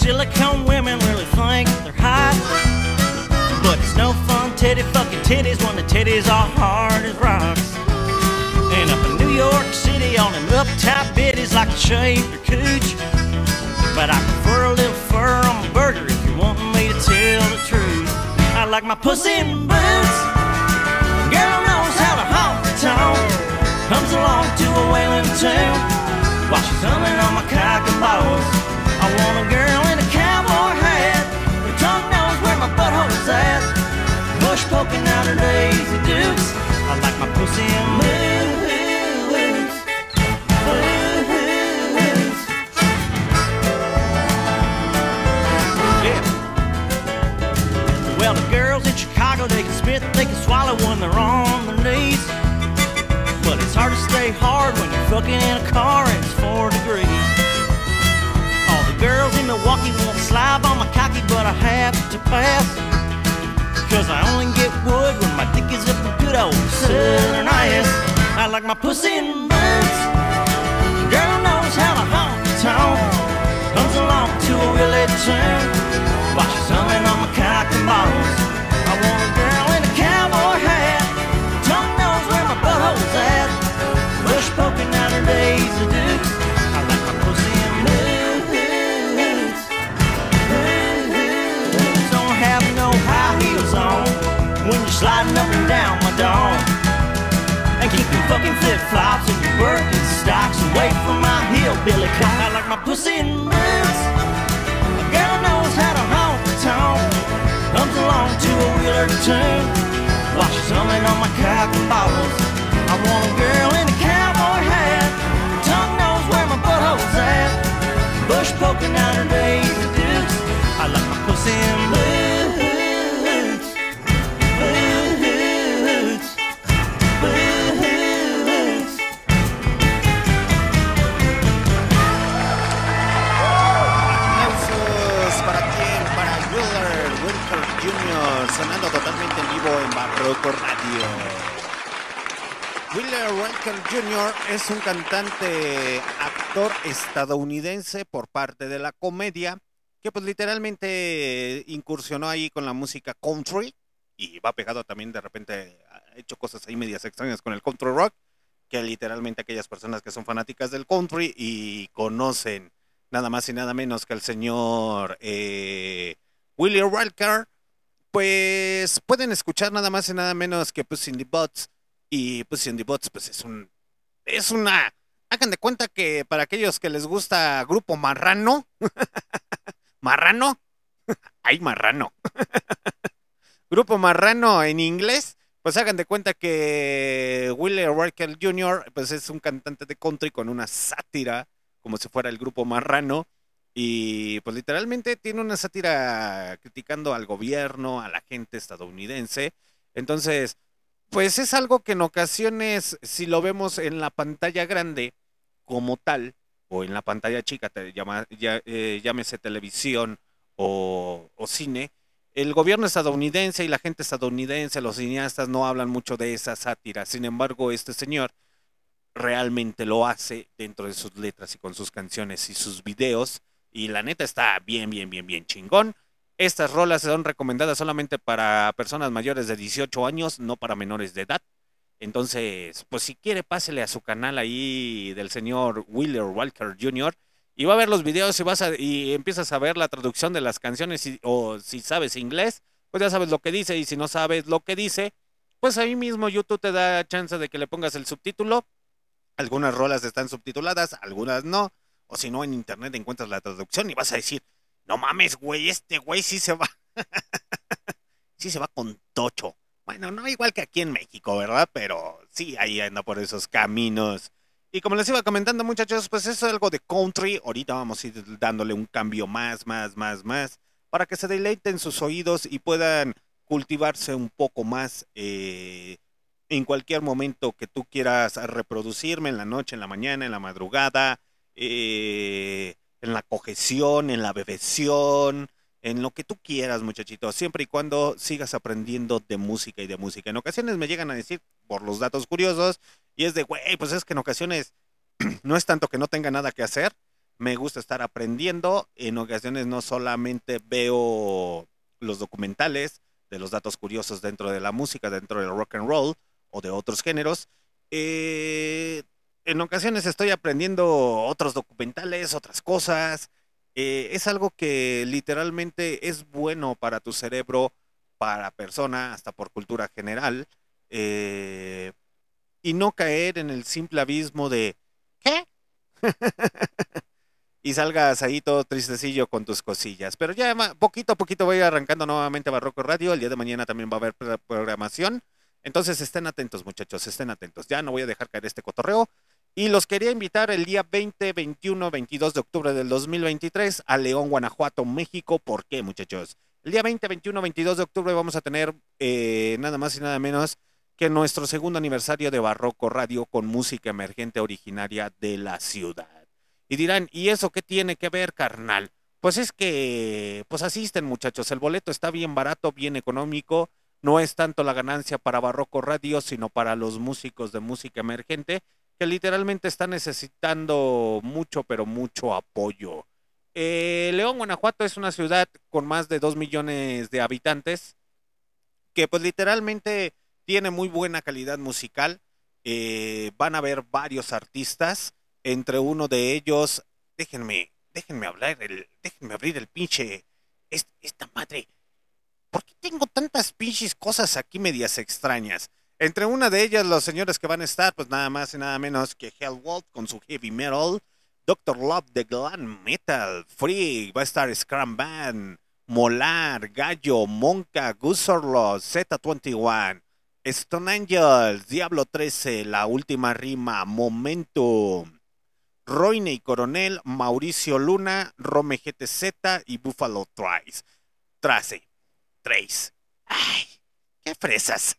Silicone women really think they're hot. But it's no fun titty fucking titties when the titties are hard as rocks. And up in New York City, all them uptight biddies like to shave their cooch. But I prefer a little fur on my burger if you want me to tell the truth. I like my pussy in boots. Girl knows how to honk the tone. Comes along to a wailing tune while she's humming on my cock and balls. I want a girl poking out her daisy dukes. I like my pussy boots. Boots. Yeah. Well, the girls in Chicago, they can spit, they can swallow when they're on their knees. But it's hard to stay hard when you're fucking in a car and it's four degrees. All the girls in Milwaukee won't slide on my cocky, but I have to pass. Cause I only get wood when my dick is up a good old southern ass. I like my pussy in boots. Girl knows how to honk tone. Comes along to a willie tune. While she's humming on my cock and balls. Sliding up and down my dome. And keep your fucking flip flops and your Birkenstocks away from my hillbilly cock. I like my pussy in boots. A girl knows how to honk the tone. Comes along to a wheeler tune. While she's humming on my cock and. I want a girl in a cowboy hat. Tongue knows where my butthole's at. Bush poking out her daisy dukes. I like my pussy in boots. Barroco Radio. Jr. es un cantante, actor estadounidense por parte de la comedia, que pues literalmente incursionó ahí con la música country y va pegado también de repente, ha hecho cosas ahí medias extrañas con el country rock, que literalmente aquellas personas que son fanáticas del country y conocen nada más y nada menos que el señor eh, Willie Walker, pues pueden escuchar nada más y nada menos que Puss in the Butts. Y Puss in the Butts, pues es un. Es una. Hagan de cuenta que para aquellos que les gusta Grupo Marrano. ¿Marrano? Ay, Marrano. Grupo Marrano en inglés. Pues hagan de cuenta que Willie Walker Jr. pues es un cantante de country con una sátira como si fuera el grupo marrano. Y pues literalmente tiene una sátira criticando al gobierno, a la gente estadounidense. Entonces, pues es algo que en ocasiones, si lo vemos en la pantalla grande como tal, o en la pantalla chica, te llama, ya, eh, llámese televisión o, o cine, el gobierno estadounidense y la gente estadounidense, los cineastas no hablan mucho de esa sátira. Sin embargo, este señor realmente lo hace dentro de sus letras y con sus canciones y sus videos. Y la neta está bien, bien, bien, bien chingón. Estas rolas son recomendadas solamente para personas mayores de 18 años, no para menores de edad. Entonces, pues si quiere, pásele a su canal ahí del señor Wheeler Walker Jr. Y va a ver los videos y, vas a, y empiezas a ver la traducción de las canciones o si sabes inglés, pues ya sabes lo que dice y si no sabes lo que dice, pues ahí mismo YouTube te da chance de que le pongas el subtítulo. Algunas rolas están subtituladas, algunas no. O si no, en internet encuentras la traducción y vas a decir, no mames, güey, este güey sí se va. sí se va con tocho. Bueno, no igual que aquí en México, ¿verdad? Pero sí, ahí anda por esos caminos. Y como les iba comentando, muchachos, pues es algo de country. Ahorita vamos a ir dándole un cambio más, más, más, más. Para que se deleiten sus oídos y puedan cultivarse un poco más eh, en cualquier momento que tú quieras reproducirme, en la noche, en la mañana, en la madrugada, eh, en la cojeción, en la bebeción, en lo que tú quieras, muchachito, siempre y cuando sigas aprendiendo de música y de música. En ocasiones me llegan a decir por los datos curiosos y es de, güey, pues es que en ocasiones no es tanto que no tenga nada que hacer, me gusta estar aprendiendo, en ocasiones no solamente veo los documentales de los datos curiosos dentro de la música, dentro del rock and roll o de otros géneros, eh, en ocasiones estoy aprendiendo otros documentales, otras cosas, eh, es algo que literalmente es bueno para tu cerebro, para persona, hasta por cultura general, eh, y no caer en el simple abismo de ¿qué? y salgas ahí todo tristecillo con tus cosillas. Pero ya poquito a poquito voy arrancando nuevamente Barroco Radio. El día de mañana también va a haber programación. Entonces estén atentos, muchachos, estén atentos. Ya no voy a dejar caer este cotorreo. Y los quería invitar el día 20, 21, 22 de octubre del 2023 a León, Guanajuato, México. ¿Por qué, muchachos? El día 20, 21, 22 de octubre vamos a tener eh, nada más y nada menos que nuestro segundo aniversario de Barroco Radio con música emergente originaria de la ciudad. Y dirán, ¿y eso qué tiene que ver, carnal? Pues es que, pues asisten muchachos, el boleto está bien barato, bien económico, no es tanto la ganancia para Barroco Radio, sino para los músicos de música emergente que literalmente está necesitando mucho, pero mucho apoyo. Eh, León, Guanajuato es una ciudad con más de 2 millones de habitantes que pues literalmente tiene muy buena calidad musical. Eh, van a ver varios artistas, entre uno de ellos, déjenme, déjenme hablar, el, déjenme abrir el pinche, esta madre. ¿Por qué tengo tantas pinches cosas aquí medias extrañas? Entre una de ellas, los señores que van a estar, pues nada más y nada menos que Hellwalt con su heavy metal, Doctor Love de Glam Metal, Free, va a estar Scrum Band, Molar, Gallo, Monka, Gusorlo, Z21, Stone Angels, Diablo 13, La Última Rima, Momentum, Roine Coronel, Mauricio Luna, Rome GTZ y Buffalo Trace. Trace. Trace. Ay, qué fresas.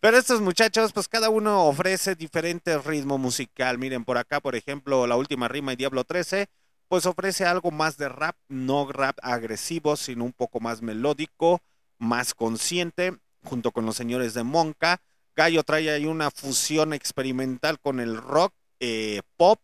Pero estos muchachos, pues cada uno ofrece diferentes ritmo musical. Miren, por acá, por ejemplo, la última rima y Diablo 13, pues ofrece algo más de rap, no rap agresivo, sino un poco más melódico, más consciente, junto con los señores de Monca. Gallo trae ahí una fusión experimental con el rock, eh, pop,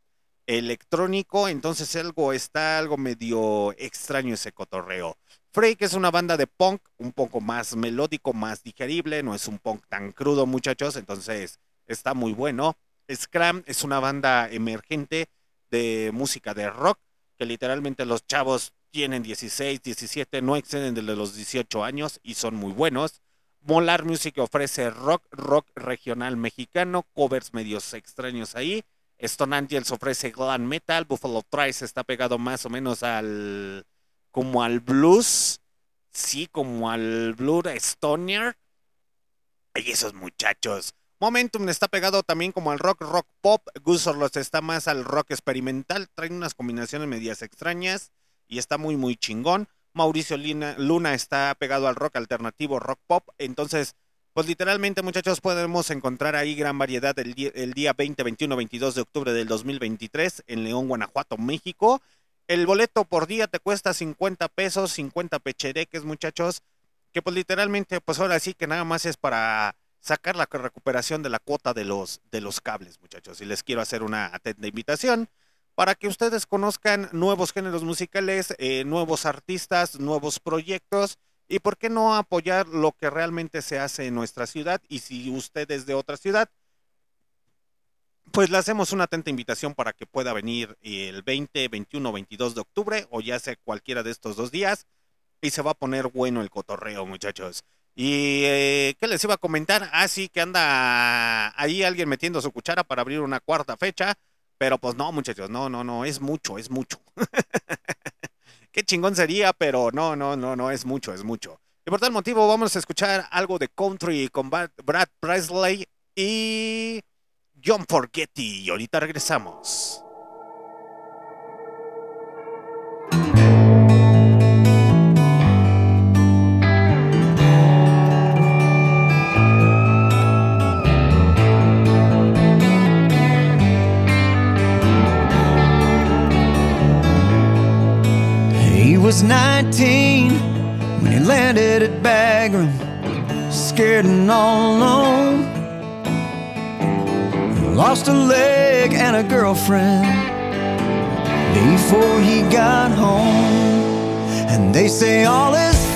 electrónico, entonces algo está algo medio extraño ese cotorreo. Freak es una banda de punk un poco más melódico, más digerible, no es un punk tan crudo, muchachos, entonces está muy bueno. Scram es una banda emergente de música de rock, que literalmente los chavos tienen 16, 17, no exceden de los 18 años y son muy buenos. Molar Music ofrece rock, rock regional mexicano, covers medios extraños ahí. Stone Angels ofrece glam metal, Buffalo Trice está pegado más o menos al como al blues, sí, como al blues stoner. Y esos muchachos. Momentum está pegado también como al rock, rock pop. Gusorlos está más al rock experimental. Traen unas combinaciones medias extrañas y está muy, muy chingón. Mauricio Luna está pegado al rock alternativo, rock pop. Entonces, pues literalmente, muchachos, podemos encontrar ahí gran variedad el día, el día 20, 21, 22 de octubre del 2023 en León, Guanajuato, México. El boleto por día te cuesta 50 pesos, 50 pechereques, muchachos, que pues literalmente, pues ahora sí que nada más es para sacar la recuperación de la cuota de los, de los cables, muchachos. Y les quiero hacer una atenta invitación para que ustedes conozcan nuevos géneros musicales, eh, nuevos artistas, nuevos proyectos y por qué no apoyar lo que realmente se hace en nuestra ciudad. Y si usted es de otra ciudad, pues le hacemos una atenta invitación para que pueda venir el 20, 21, 22 de octubre o ya sea cualquiera de estos dos días y se va a poner bueno el cotorreo, muchachos. ¿Y eh, qué les iba a comentar? Ah, sí, que anda ahí alguien metiendo su cuchara para abrir una cuarta fecha, pero pues no, muchachos, no, no, no, es mucho, es mucho. qué chingón sería, pero no, no, no, no, es mucho, es mucho. Y por tal motivo vamos a escuchar algo de country con Brad Presley y John Porgetti y ahorita regresamos. was 19 when he landed at Bagram, scared and all alone. Lost a leg and a girlfriend before he got home. And they say all is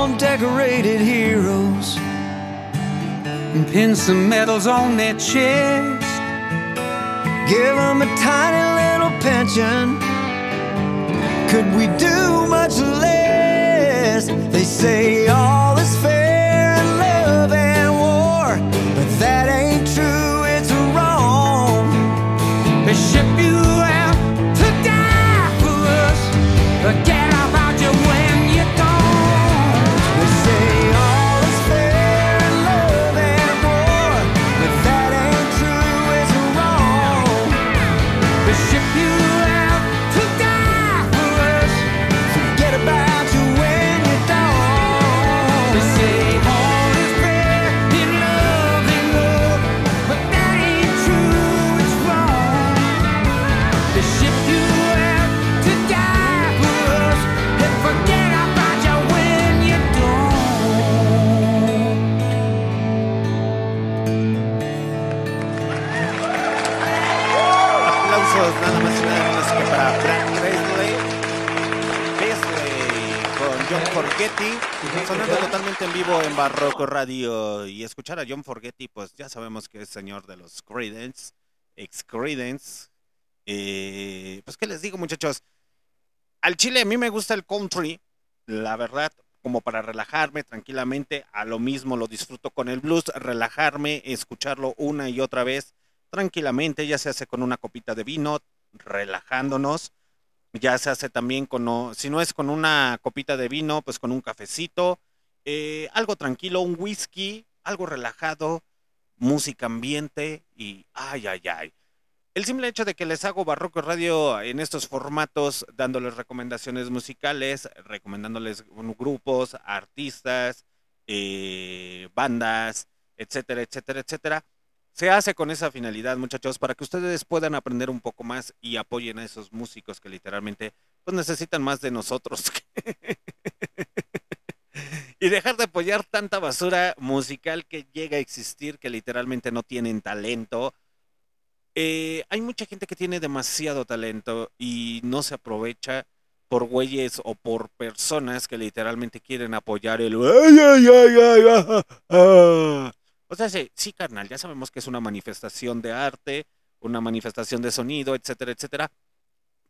Them decorated heroes. And pin some medals on their chest. Give them a tiny little pension. Could we do much less? They say all is Forgetti, sonando totalmente en vivo en Barroco Radio. Y escuchar a John Forgetti, pues ya sabemos que es señor de los Creedence, ex Creedence. Eh, pues qué les digo muchachos, al chile a mí me gusta el country, la verdad, como para relajarme tranquilamente, a lo mismo lo disfruto con el blues, relajarme, escucharlo una y otra vez tranquilamente, ya se hace con una copita de vino, relajándonos, ya se hace también con, si no es con una copita de vino, pues con un cafecito, eh, algo tranquilo, un whisky, algo relajado, música ambiente y ay, ay, ay. El simple hecho de que les hago Barroco Radio en estos formatos, dándoles recomendaciones musicales, recomendándoles grupos, artistas, eh, bandas, etcétera, etcétera, etcétera, se hace con esa finalidad, muchachos, para que ustedes puedan aprender un poco más y apoyen a esos músicos que literalmente pues, necesitan más de nosotros. y dejar de apoyar tanta basura musical que llega a existir, que literalmente no tienen talento. Eh, hay mucha gente que tiene demasiado talento y no se aprovecha por güeyes o por personas que literalmente quieren apoyar el... O sea, sí, carnal, ya sabemos que es una manifestación de arte, una manifestación de sonido, etcétera, etcétera.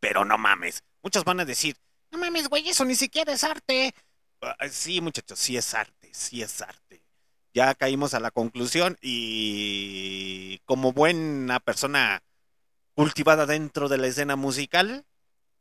Pero no mames. Muchos van a decir, no mames, güey, eso ni siquiera es arte. Ah, Sí, muchachos, sí es arte, sí es arte. Ya caímos a la conclusión y como buena persona cultivada dentro de la escena musical,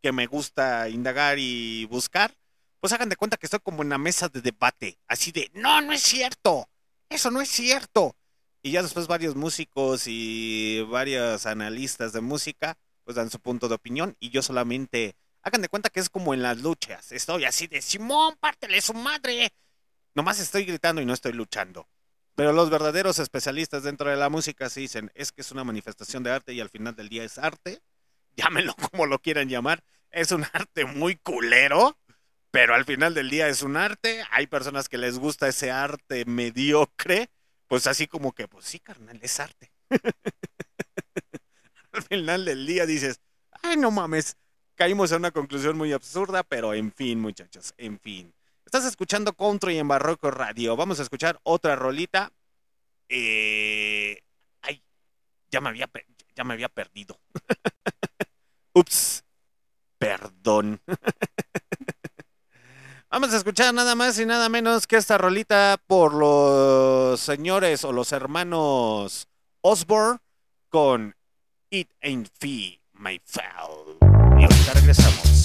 que me gusta indagar y buscar, pues hagan de cuenta que estoy como en una mesa de debate, así de, no, no es cierto, eso no es cierto. Y ya después varios músicos y varios analistas de música pues dan su punto de opinión y yo solamente, hagan de cuenta que es como en las luchas, estoy así de, Simón, pártele su madre. Nomás estoy gritando y no estoy luchando. Pero los verdaderos especialistas dentro de la música sí dicen, es que es una manifestación de arte y al final del día es arte. Llámenlo como lo quieran llamar. Es un arte muy culero, pero al final del día es un arte. Hay personas que les gusta ese arte mediocre. Pues así como que, pues sí, carnal, es arte. al final del día dices, ay, no mames. Caímos en una conclusión muy absurda, pero en fin, muchachos, en fin. Estás escuchando Country en Barroco Radio. Vamos a escuchar otra rolita. Eh, Ay, ya me había, ya me había perdido. Ups, perdón. Vamos a escuchar nada más y nada menos que esta rolita por los señores o los hermanos Osborne con It Ain't Fee, My Foul. Y ahorita regresamos.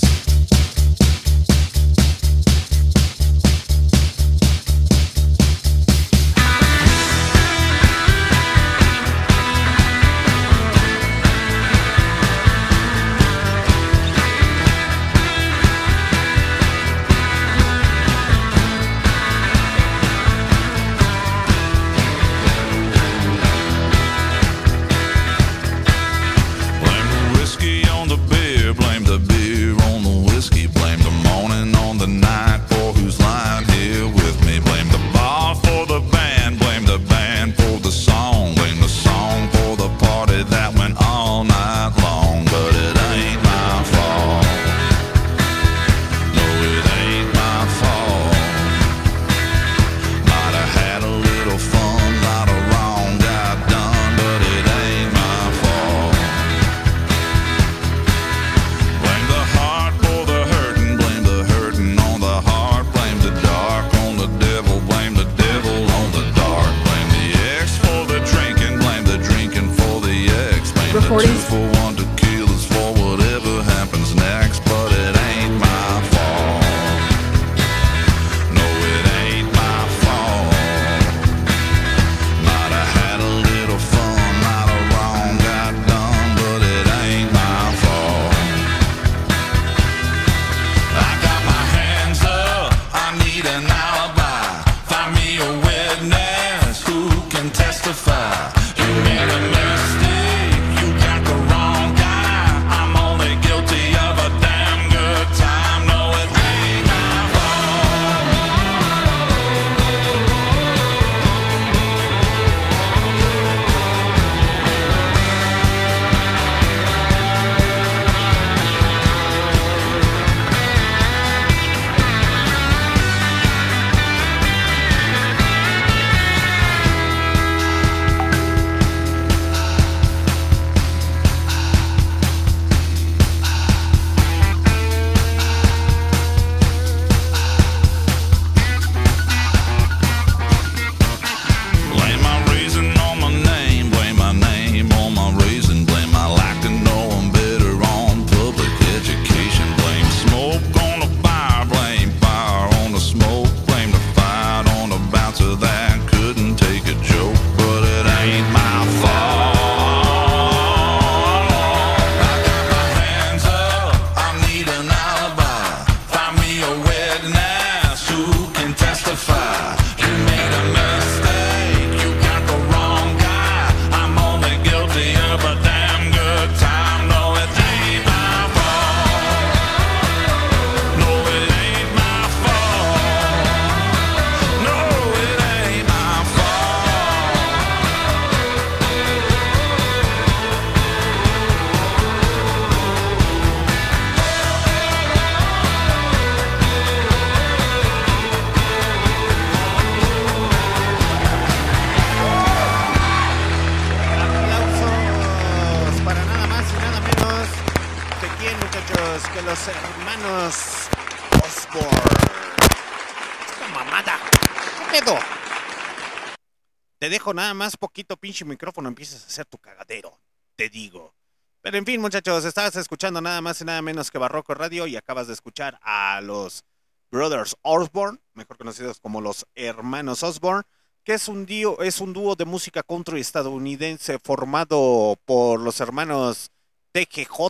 Nada más poquito pinche micrófono, empiezas a hacer tu cagadero, te digo. Pero en fin, muchachos, estabas escuchando nada más y nada menos que Barroco Radio y acabas de escuchar a los Brothers Osborne, mejor conocidos como los Hermanos Osborne, que es un, dúo, es un dúo de música country estadounidense formado por los hermanos TGJ,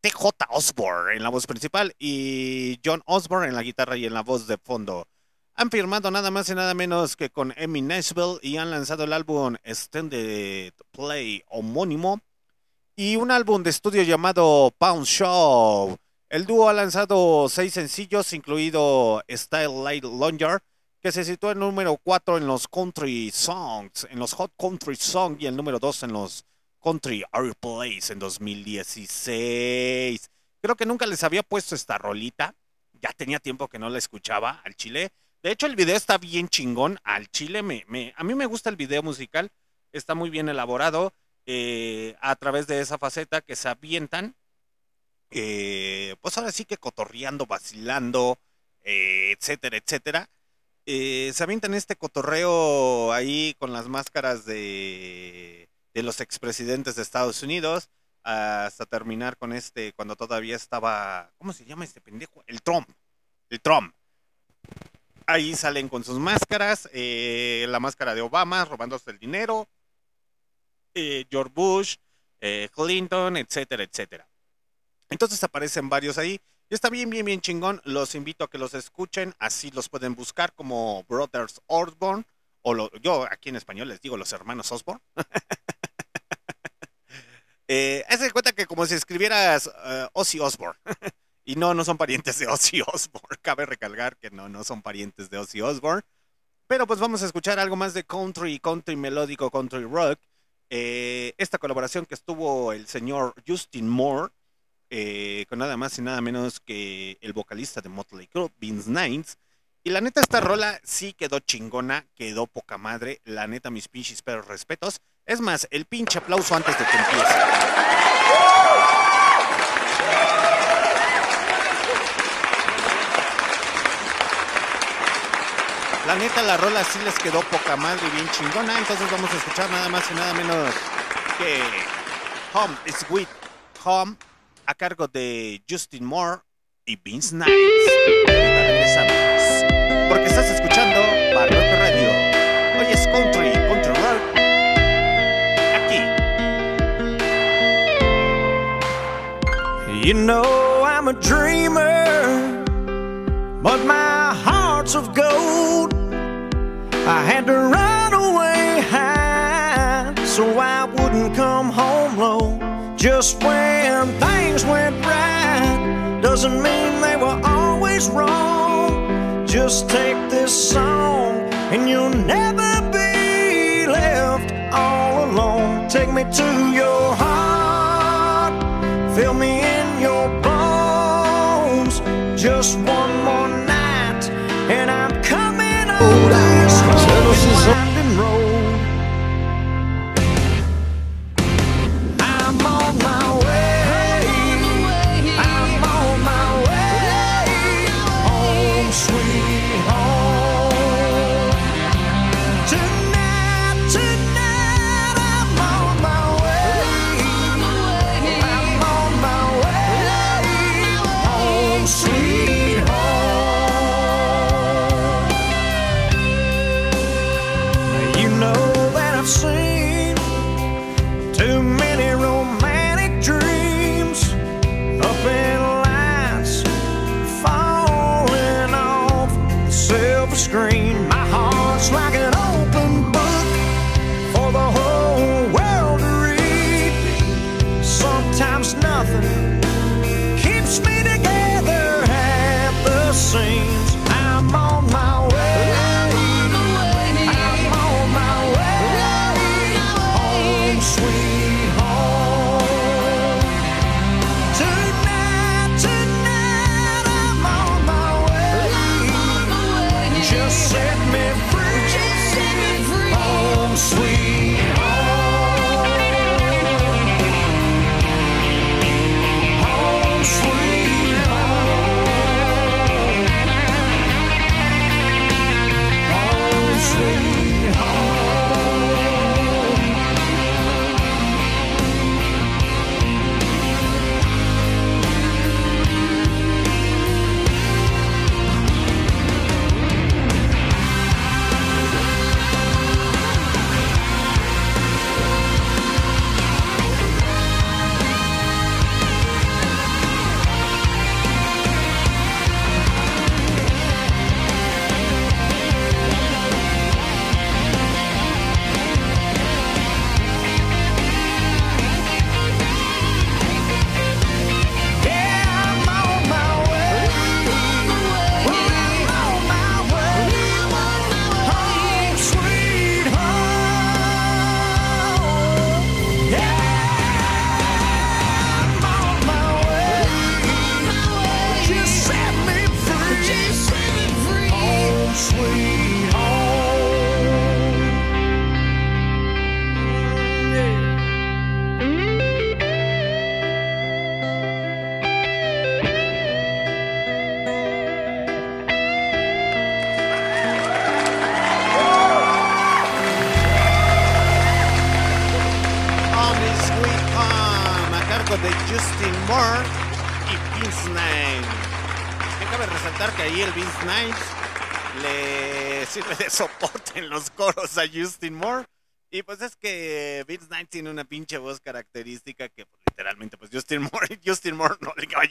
TJ Osborne en la voz principal y John Osborne en la guitarra y en la voz de fondo. Han firmado nada más y nada menos que con Emmy Nashville y han lanzado el álbum Extended Play homónimo y un álbum de estudio llamado Pound Show. El dúo ha lanzado seis sencillos, incluido Style Light Longer, que se sitúa en el número 4 en los Country Songs, en los Hot Country Songs y el número 2 en los Country Airplays en 2016. Creo que nunca les había puesto esta rolita. Ya tenía tiempo que no la escuchaba al chile. De hecho, el video está bien chingón. Al chile, a mí me gusta el video musical. Está muy bien elaborado eh, a través de esa faceta que se avientan. eh, pues ahora sí que cotorreando, vacilando, eh, etcétera, etcétera. Se avientan este cotorreo ahí con las máscaras de, de los expresidentes de Estados Unidos hasta terminar con este cuando todavía estaba, ¿cómo se llama este pendejo? El Trump, el Trump. Ahí salen con sus máscaras, eh, la máscara de Obama robándose el dinero, eh, George Bush, eh, Clinton, etcétera, etcétera. Entonces aparecen varios ahí. Y está bien, bien, bien chingón. Los invito a que los escuchen. Así los pueden buscar como Brothers Osborne. O yo aquí en español les digo los hermanos Osborne. eh, haz de cuenta que como si escribieras eh, Ozzy Osbourne. y no, no son parientes de Ozzy Osbourne. Cabe recalcar que no, no son parientes de Ozzy Osbourne. Pero pues vamos a escuchar algo más de country, country melódico, country rock. Eh, esta colaboración que estuvo el señor Justin Moore eh, con nada más y nada menos que el vocalista de Motley Crue, Vince Nines. Y la neta, esta rola sí quedó chingona, quedó poca madre. La neta, mis pinches pero respetos. Es más, el pinche aplauso antes de que empiece. La neta, la rola sí les quedó poca madre y bien chingona. Entonces vamos a escuchar nada más y nada menos que Home With Home a cargo de Justin Moore y Vince Nice. Porque estás escuchando Barroco Radio. Hoy es country, country rock. Aquí. You know I'm a dreamer, but my. I had to run away high so I wouldn't come home low. Just when things went right doesn't mean they were always wrong. Just take this song and you'll never be left all alone. Take me to your heart, fill me in your bones. Just one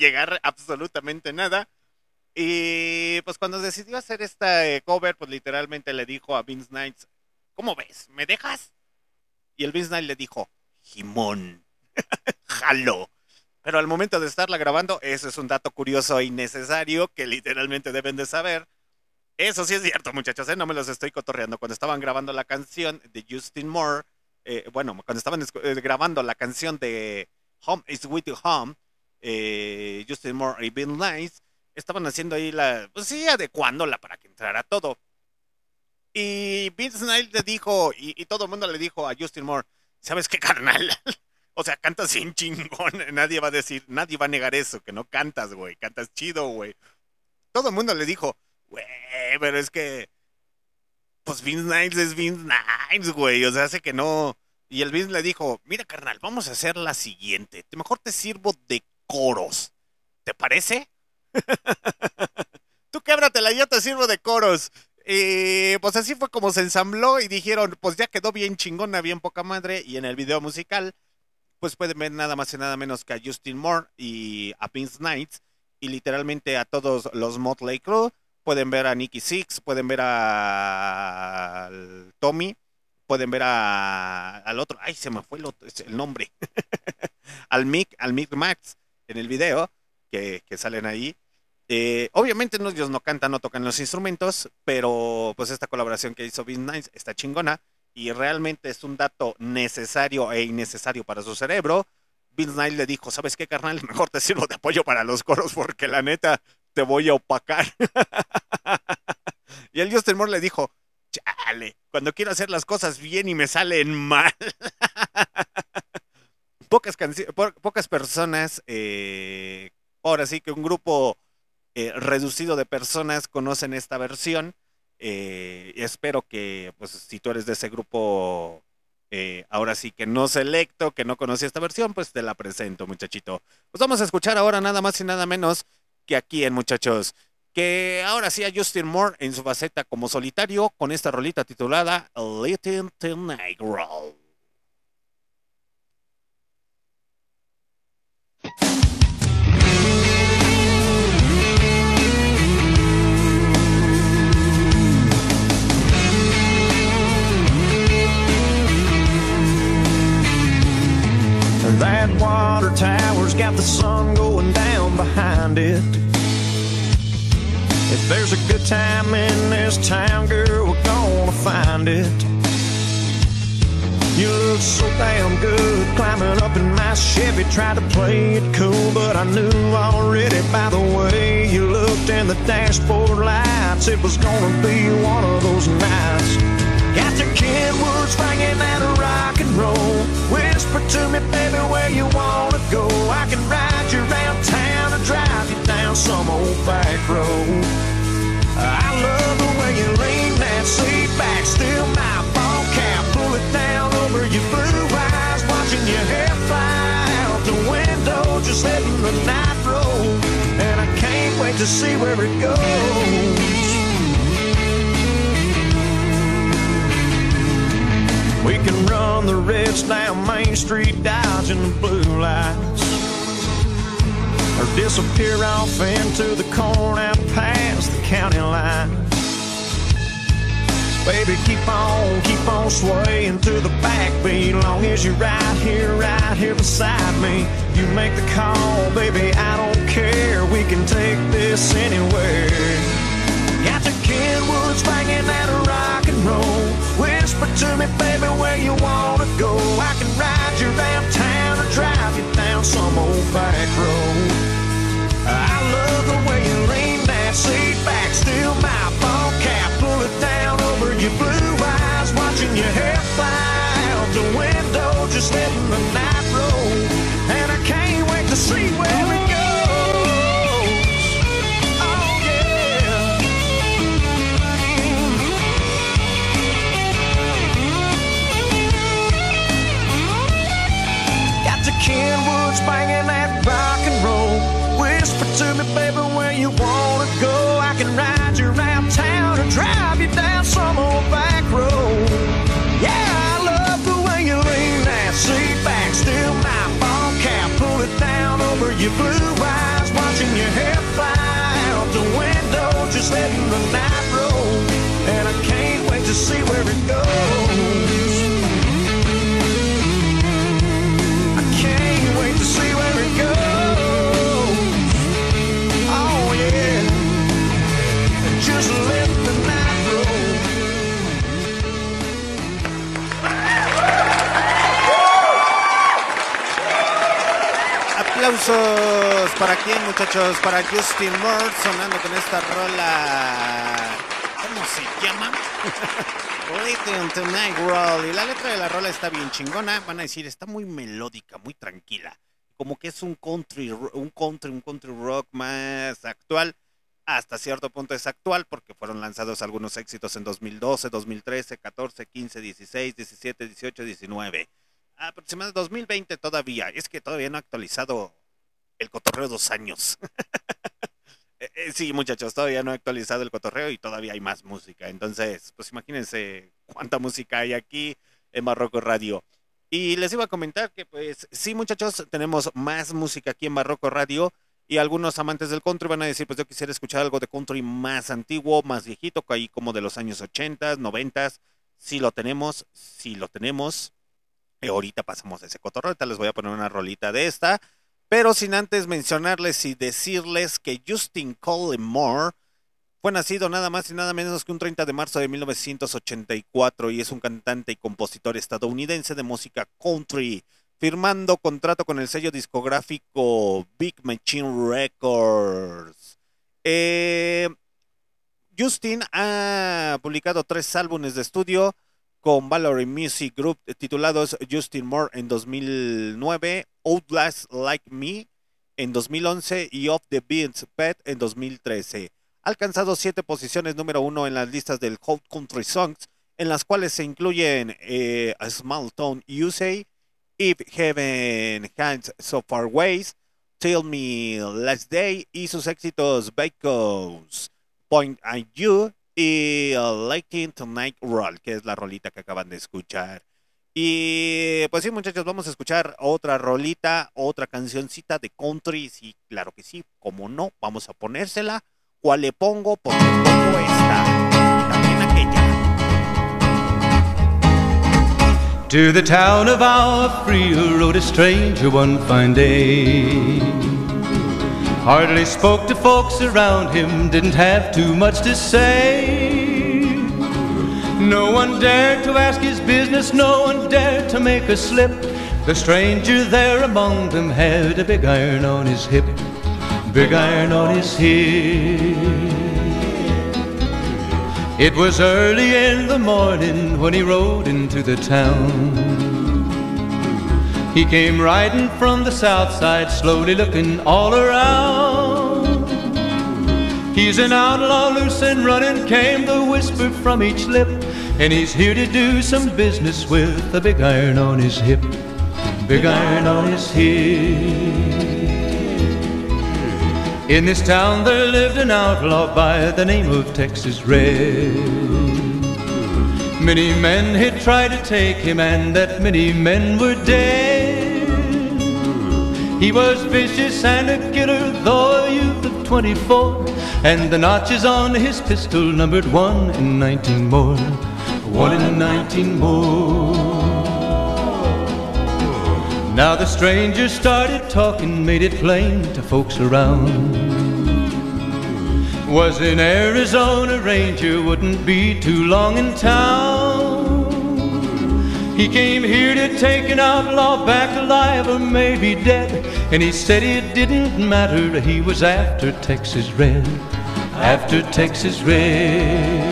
llegar absolutamente nada. Y pues cuando decidió hacer esta eh, cover, pues literalmente le dijo a Vince Knight, ¿cómo ves? ¿Me dejas? Y el Vince Knight le dijo, Jimón, jalo. Pero al momento de estarla grabando, eso es un dato curioso e innecesario que literalmente deben de saber. Eso sí es cierto, muchachos, ¿eh? no me los estoy cotorreando. Cuando estaban grabando la canción de Justin Moore, eh, bueno, cuando estaban eh, grabando la canción de Home is With You Home, eh, Justin Moore y Bill Nice, estaban haciendo ahí la, pues sí, adecuándola para que entrara todo. Y Vince Knight le dijo, y, todo el mundo le dijo a Justin Moore, ¿sabes qué, carnal? o sea, cantas bien chingón. Nadie va a decir, nadie va a negar eso, que no cantas, güey. Cantas chido, güey. Todo el mundo le dijo, güey, pero es que, pues Vince Knight es Vince Knight, güey. O sea, hace que no. Y el Vince le dijo, mira, carnal, vamos a hacer la siguiente. Mejor te sirvo de coros. ¿Te parece? Tú québratela, yo te sirvo de coros. Y pues así fue como se ensambló y dijeron, pues ya quedó bien chingona, bien poca madre. Y en el video musical, pues pueden ver nada más y nada menos que a Justin Moore y a Vince Knight. Y literalmente a todos los Motley Crue. Pueden ver a Nicky Six, pueden ver a Tommy, pueden ver a, al otro, ay, se me fue el, otro- el nombre, al Mick, al Mick Max en el video que, salen ahí. Eh, obviamente no, ellos no cantan, no tocan los instrumentos, pero pues esta colaboración que hizo Vince Nice está chingona y realmente es un dato necesario e innecesario para su cerebro. Vince Knight le dijo, ¿sabes qué, carnal? Mejor te sirvo de apoyo para los coros porque la neta te voy a opacar. y el Justin Moore le dijo, chale, cuando quiero hacer las cosas bien y me salen mal. pocas, pocas personas, eh, ahora sí que un grupo eh, reducido de personas conocen esta versión. Eh, espero que, pues, si tú eres de ese grupo, ahora sí que no selecto, que no conoce esta versión, pues te la presento, muchachito. Pues vamos a escuchar ahora nada más y nada menos que aquí en Muchachos. Que ahora sí a Justin Moore en su faceta como solitario con esta rolita titulada Little Tonight Roll. That water tower's got the sun going down behind it. If there's a good time in this town, girl, we're gonna find it. You look so damn good climbing up in my Chevy. Tried to play it cool, but I knew already by the way you looked in the dashboard lights, it was gonna be one of those nights. Got your Kenwood swinging that rock and roll. Whisper to me, baby, where you wanna go. I can ride you around town or drive you down some old back road. I love the way you lean that seat back, still my down over your blue eyes, watching your hair fly out the window, just letting the night roll. And I can't wait to see where it goes. We can run the reds down Main Street, dodging the blue lights. Or disappear off into the corn out past the county line. Baby, keep on, keep on swaying to the backbeat. Long as you're right here, right here beside me. You make the call, baby, I don't care. We can take this anywhere. Got the Kenwoods banging that rock and roll. Whisper to me, baby, where you wanna go. I can ride you around town or drive you down some old back road. I love the way you lean that seat back, still my ball cap, your blue eyes, watching your hair fly out the window, just letting the night roll. And I can't wait to see where it goes. Oh yeah. Got the Kenwoods banging that rock and roll. Whisper to me, baby, where you wanna go. I can ride you around town or drive you down some old back road. Yeah, I love the way you lean that seat back, still my ball cap, pull it down over your blue eyes, watching your hair fly out the window, just letting the night roll. And I can't wait to see where it goes. Para quién, muchachos, para Justin Moore sonando con esta rola. ¿Cómo se llama? Lithium Tonight Roll. Y la letra de la rola está bien chingona. Van a decir, está muy melódica, muy tranquila. Como que es un country, un country, un country rock más actual. Hasta cierto punto es actual porque fueron lanzados algunos éxitos en 2012, 2013, 14, 15, 16, 17, 18, 19 aproximadamente 2020 todavía. Es que todavía no ha actualizado el cotorreo dos años. Eh, eh, sí, muchachos, todavía no ha actualizado el cotorreo y todavía hay más música. Entonces, pues imagínense cuánta música hay aquí en Barroco Radio. Y les iba a comentar que, pues, sí, muchachos, tenemos más música aquí en Barroco Radio. Y algunos amantes del country van a decir, pues yo quisiera escuchar algo de country más antiguo, más viejito, que ahí como de los años 80, 90. Sí lo tenemos, sí lo tenemos. Y ahorita pasamos ese cotorreo. Les voy a poner una rolita de esta. Pero sin antes mencionarles y decirles que Justin Moore fue nacido nada más y nada menos que un 30 de marzo de 1984 y es un cantante y compositor estadounidense de música country, firmando contrato con el sello discográfico Big Machine Records. Eh, Justin ha publicado tres álbumes de estudio con Valerie Music Group eh, titulados Justin Moore en 2009, Outlast Like Me en 2011 y Off the Beats Pet en 2013. Ha alcanzado siete posiciones número uno en las listas del Hot Country Songs, en las cuales se incluyen eh, A Small Town USA, If Heaven Hands So Far Ways, Tell Me Last Day y sus éxitos Bacons, Point at You y Lighting Tonight Roll, que es la rolita que acaban de escuchar. Y pues sí, muchachos, vamos a escuchar otra rolita, otra cancioncita de country. Sí, claro que sí, como no, vamos a ponérsela. ¿Cuál le pongo? Porque pongo esta. También aquella. To the town of our free rode a stranger one fine day. Hardly spoke to folks around him, didn't have too much to say. No one dared to ask his business, no one dared to make a slip. The stranger there among them had a big iron on his hip, big iron on his hip. It was early in the morning when he rode into the town. He came riding from the south side, slowly looking all around. He's an outlaw, loose and running, came the whisper from each lip. And he's here to do some business with a big iron on his hip, big iron on his hip. In this town there lived an outlaw by the name of Texas Red. Many men had tried to take him, and that many men were dead. He was vicious and a killer, though a youth of 24, and the notches on his pistol numbered one in 19 more, one in 19 more. Now the stranger started talking, made it plain to folks around. Was in Arizona Ranger, wouldn't be too long in town. He came here to take an outlaw back alive or maybe dead. And he said it didn't matter, he was after Texas Red, after Texas Red.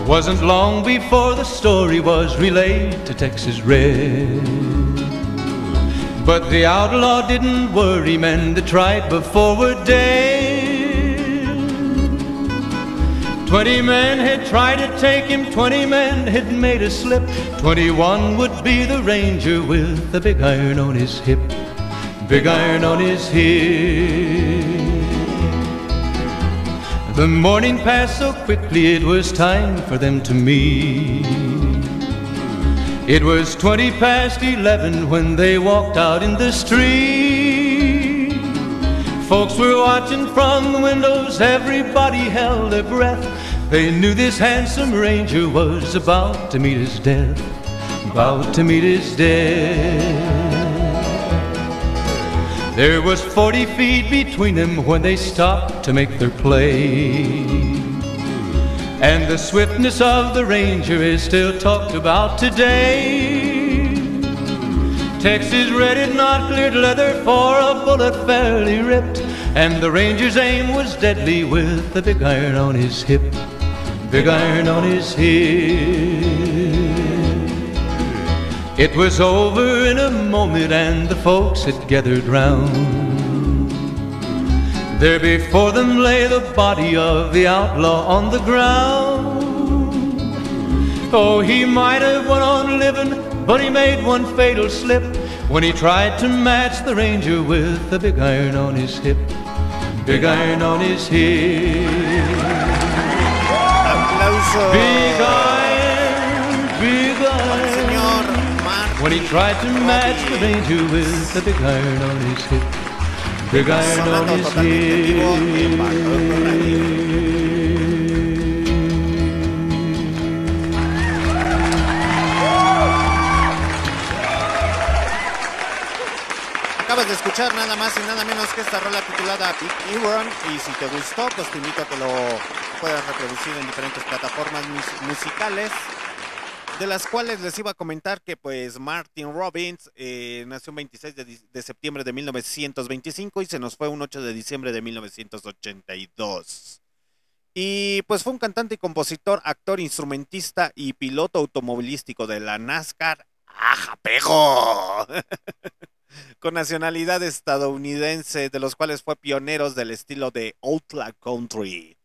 It Wasn't long before the story was relayed to Texas Red. But the outlaw didn't worry men that tried before were dead. Twenty men had tried to take him, twenty men had made a slip. Twenty-one would be the ranger with the big iron on his hip. Big iron on his hip. The morning passed so quickly, it was time for them to meet. It was twenty past eleven when they walked out in the street. Folks were watching from the windows, everybody held their breath. They knew this handsome ranger was about to meet his death, about to meet his death. There was 40 feet between them when they stopped to make their play. And the swiftness of the ranger is still talked about today. Texas red had not cleared leather for a bullet fairly ripped. And the ranger's aim was deadly with the big iron on his hip. Big iron on his hip. It was over in a moment and the folks had gathered round. There before them lay the body of the outlaw on the ground. Oh, he might have went on living, but he made one fatal slip when he tried to match the ranger with the big iron on his hip. Big iron on his hip. Aplauso. Big iron, big iron. When he tried to match the ranger with the big iron on his hip. Sonando his totalmente en vivo en Barroco Radio. hip. Acabas de escuchar nada más y nada menos que esta rola titulada Big Iron y si te gustó pues te invito a que lo puedas reproducir en diferentes plataformas mus- musicales de las cuales les iba a comentar que pues Martin Robbins eh, nació un 26 de, de septiembre de 1925 y se nos fue un 8 de diciembre de 1982. Y pues fue un cantante y compositor, actor, instrumentista y piloto automovilístico de la NASCAR. ¡Aja, pego! con nacionalidad estadounidense, de los cuales fue pioneros del estilo de Outlaw Country.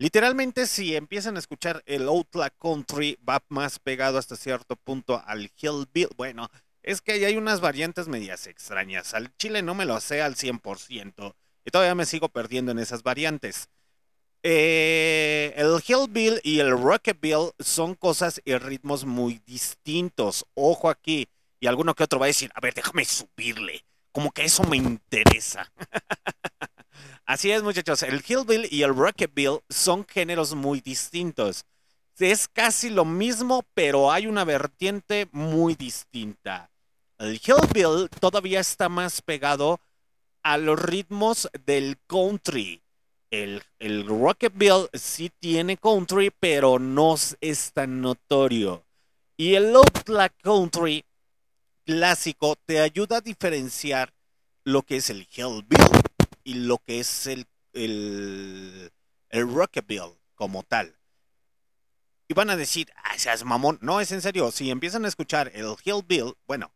Literalmente, si empiezan a escuchar el Outlaw Country, va más pegado hasta cierto punto al Hillbill. Bueno, es que hay unas variantes medias extrañas. Al chile no me lo sé al 100%. Y todavía me sigo perdiendo en esas variantes. Eh, el Hillbill y el Rockabill son cosas y ritmos muy distintos. Ojo aquí. Y alguno que otro va a decir, a ver, déjame subirle. Como que eso me interesa. Así es, muchachos. El Hillbill y el Rockabill son géneros muy distintos. Es casi lo mismo, pero hay una vertiente muy distinta. El Hillbill todavía está más pegado a los ritmos del country. El, el Rockabill sí tiene country, pero no es tan notorio. Y el Outlaw Country clásico te ayuda a diferenciar lo que es el Hillbill y lo que es el, el, el Rockabill como tal. Y van a decir, ah, seas mamón. No, es en serio. Si empiezan a escuchar el Hillbill, bueno,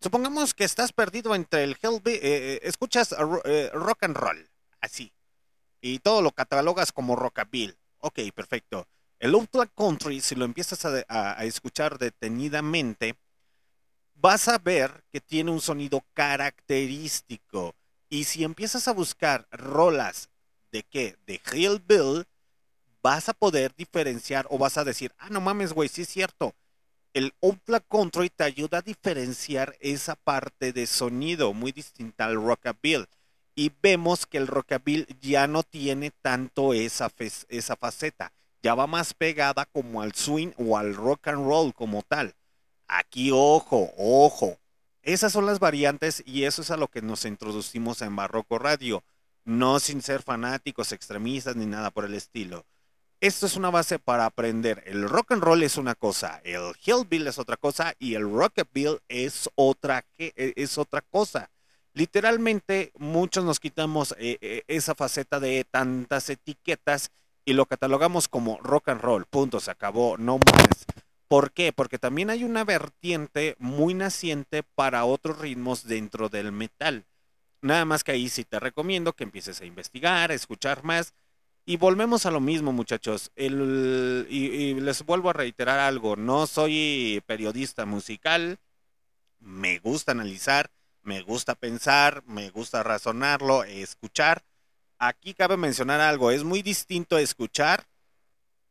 supongamos que estás perdido entre el Hillbill, eh, escuchas ro- eh, rock and roll, así. Y todo lo catalogas como rockabill. Ok, perfecto. El Outlaw Country, si lo empiezas a escuchar detenidamente, vas a ver que tiene un sonido característico. Y si empiezas a buscar rolas de qué? De Hillbill, vas a poder diferenciar o vas a decir, ah, no mames, güey, sí es cierto. El Outlaw Country te ayuda a diferenciar esa parte de sonido muy distinta al Rockabill. Y vemos que el Rockabill ya no tiene tanto esa, esa faceta. Ya va más pegada como al swing o al rock and roll como tal. Aquí, ojo, ojo. Esas son las variantes y eso es a lo que nos introducimos en Barroco Radio. No sin ser fanáticos, extremistas ni nada por el estilo. Esto es una base para aprender. El rock and roll es una cosa, el hillbill es otra cosa y el rockabill es otra, eh, es otra cosa. Literalmente muchos nos quitamos eh, eh, esa faceta de tantas etiquetas y lo catalogamos como rock and roll. Punto, se acabó, no más. ¿Por qué? Porque también hay una vertiente muy naciente para otros ritmos dentro del metal. Nada más que ahí sí te recomiendo que empieces a investigar, a escuchar más. Y volvemos a lo mismo, muchachos. Y les vuelvo a reiterar algo. No soy periodista musical. Me gusta analizar, me gusta pensar, me gusta razonarlo, escuchar. Aquí cabe mencionar algo. Es muy distinto escuchar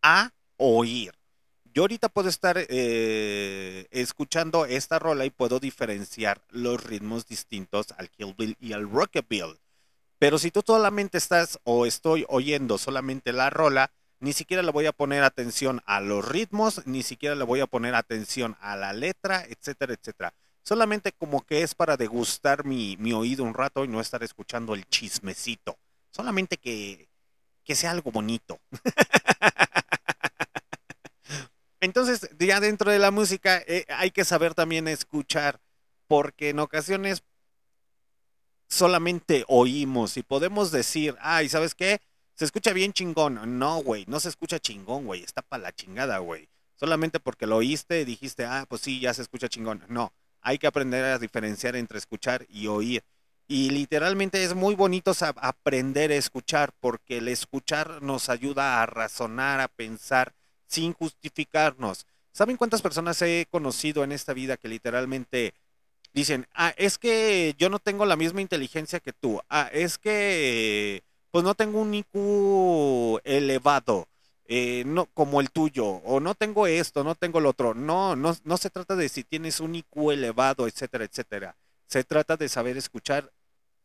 a oír. Yo ahorita puedo estar eh, escuchando esta rola y puedo diferenciar los ritmos distintos al Killbill y al Rockabilly. Pero si tú solamente estás o estoy oyendo solamente la rola, ni siquiera le voy a poner atención a los ritmos, ni siquiera le voy a poner atención a la letra, etcétera, etcétera. Solamente como que es para degustar mi, mi oído un rato y no estar escuchando el chismecito. Solamente que, que sea algo bonito. Entonces, ya dentro de la música eh, hay que saber también escuchar, porque en ocasiones solamente oímos y podemos decir, ay, ¿sabes qué? Se escucha bien chingón. No, güey, no se escucha chingón, güey, está para la chingada, güey. Solamente porque lo oíste y dijiste, ah, pues sí, ya se escucha chingón. No, hay que aprender a diferenciar entre escuchar y oír. Y literalmente es muy bonito aprender a escuchar, porque el escuchar nos ayuda a razonar, a pensar sin justificarnos. ¿Saben cuántas personas he conocido en esta vida que literalmente dicen, ah, es que yo no tengo la misma inteligencia que tú, ah, es que pues no tengo un IQ elevado, eh, no, como el tuyo, o no tengo esto, no tengo lo otro. No, no, no se trata de si tienes un IQ elevado, etcétera, etcétera. Se trata de saber escuchar,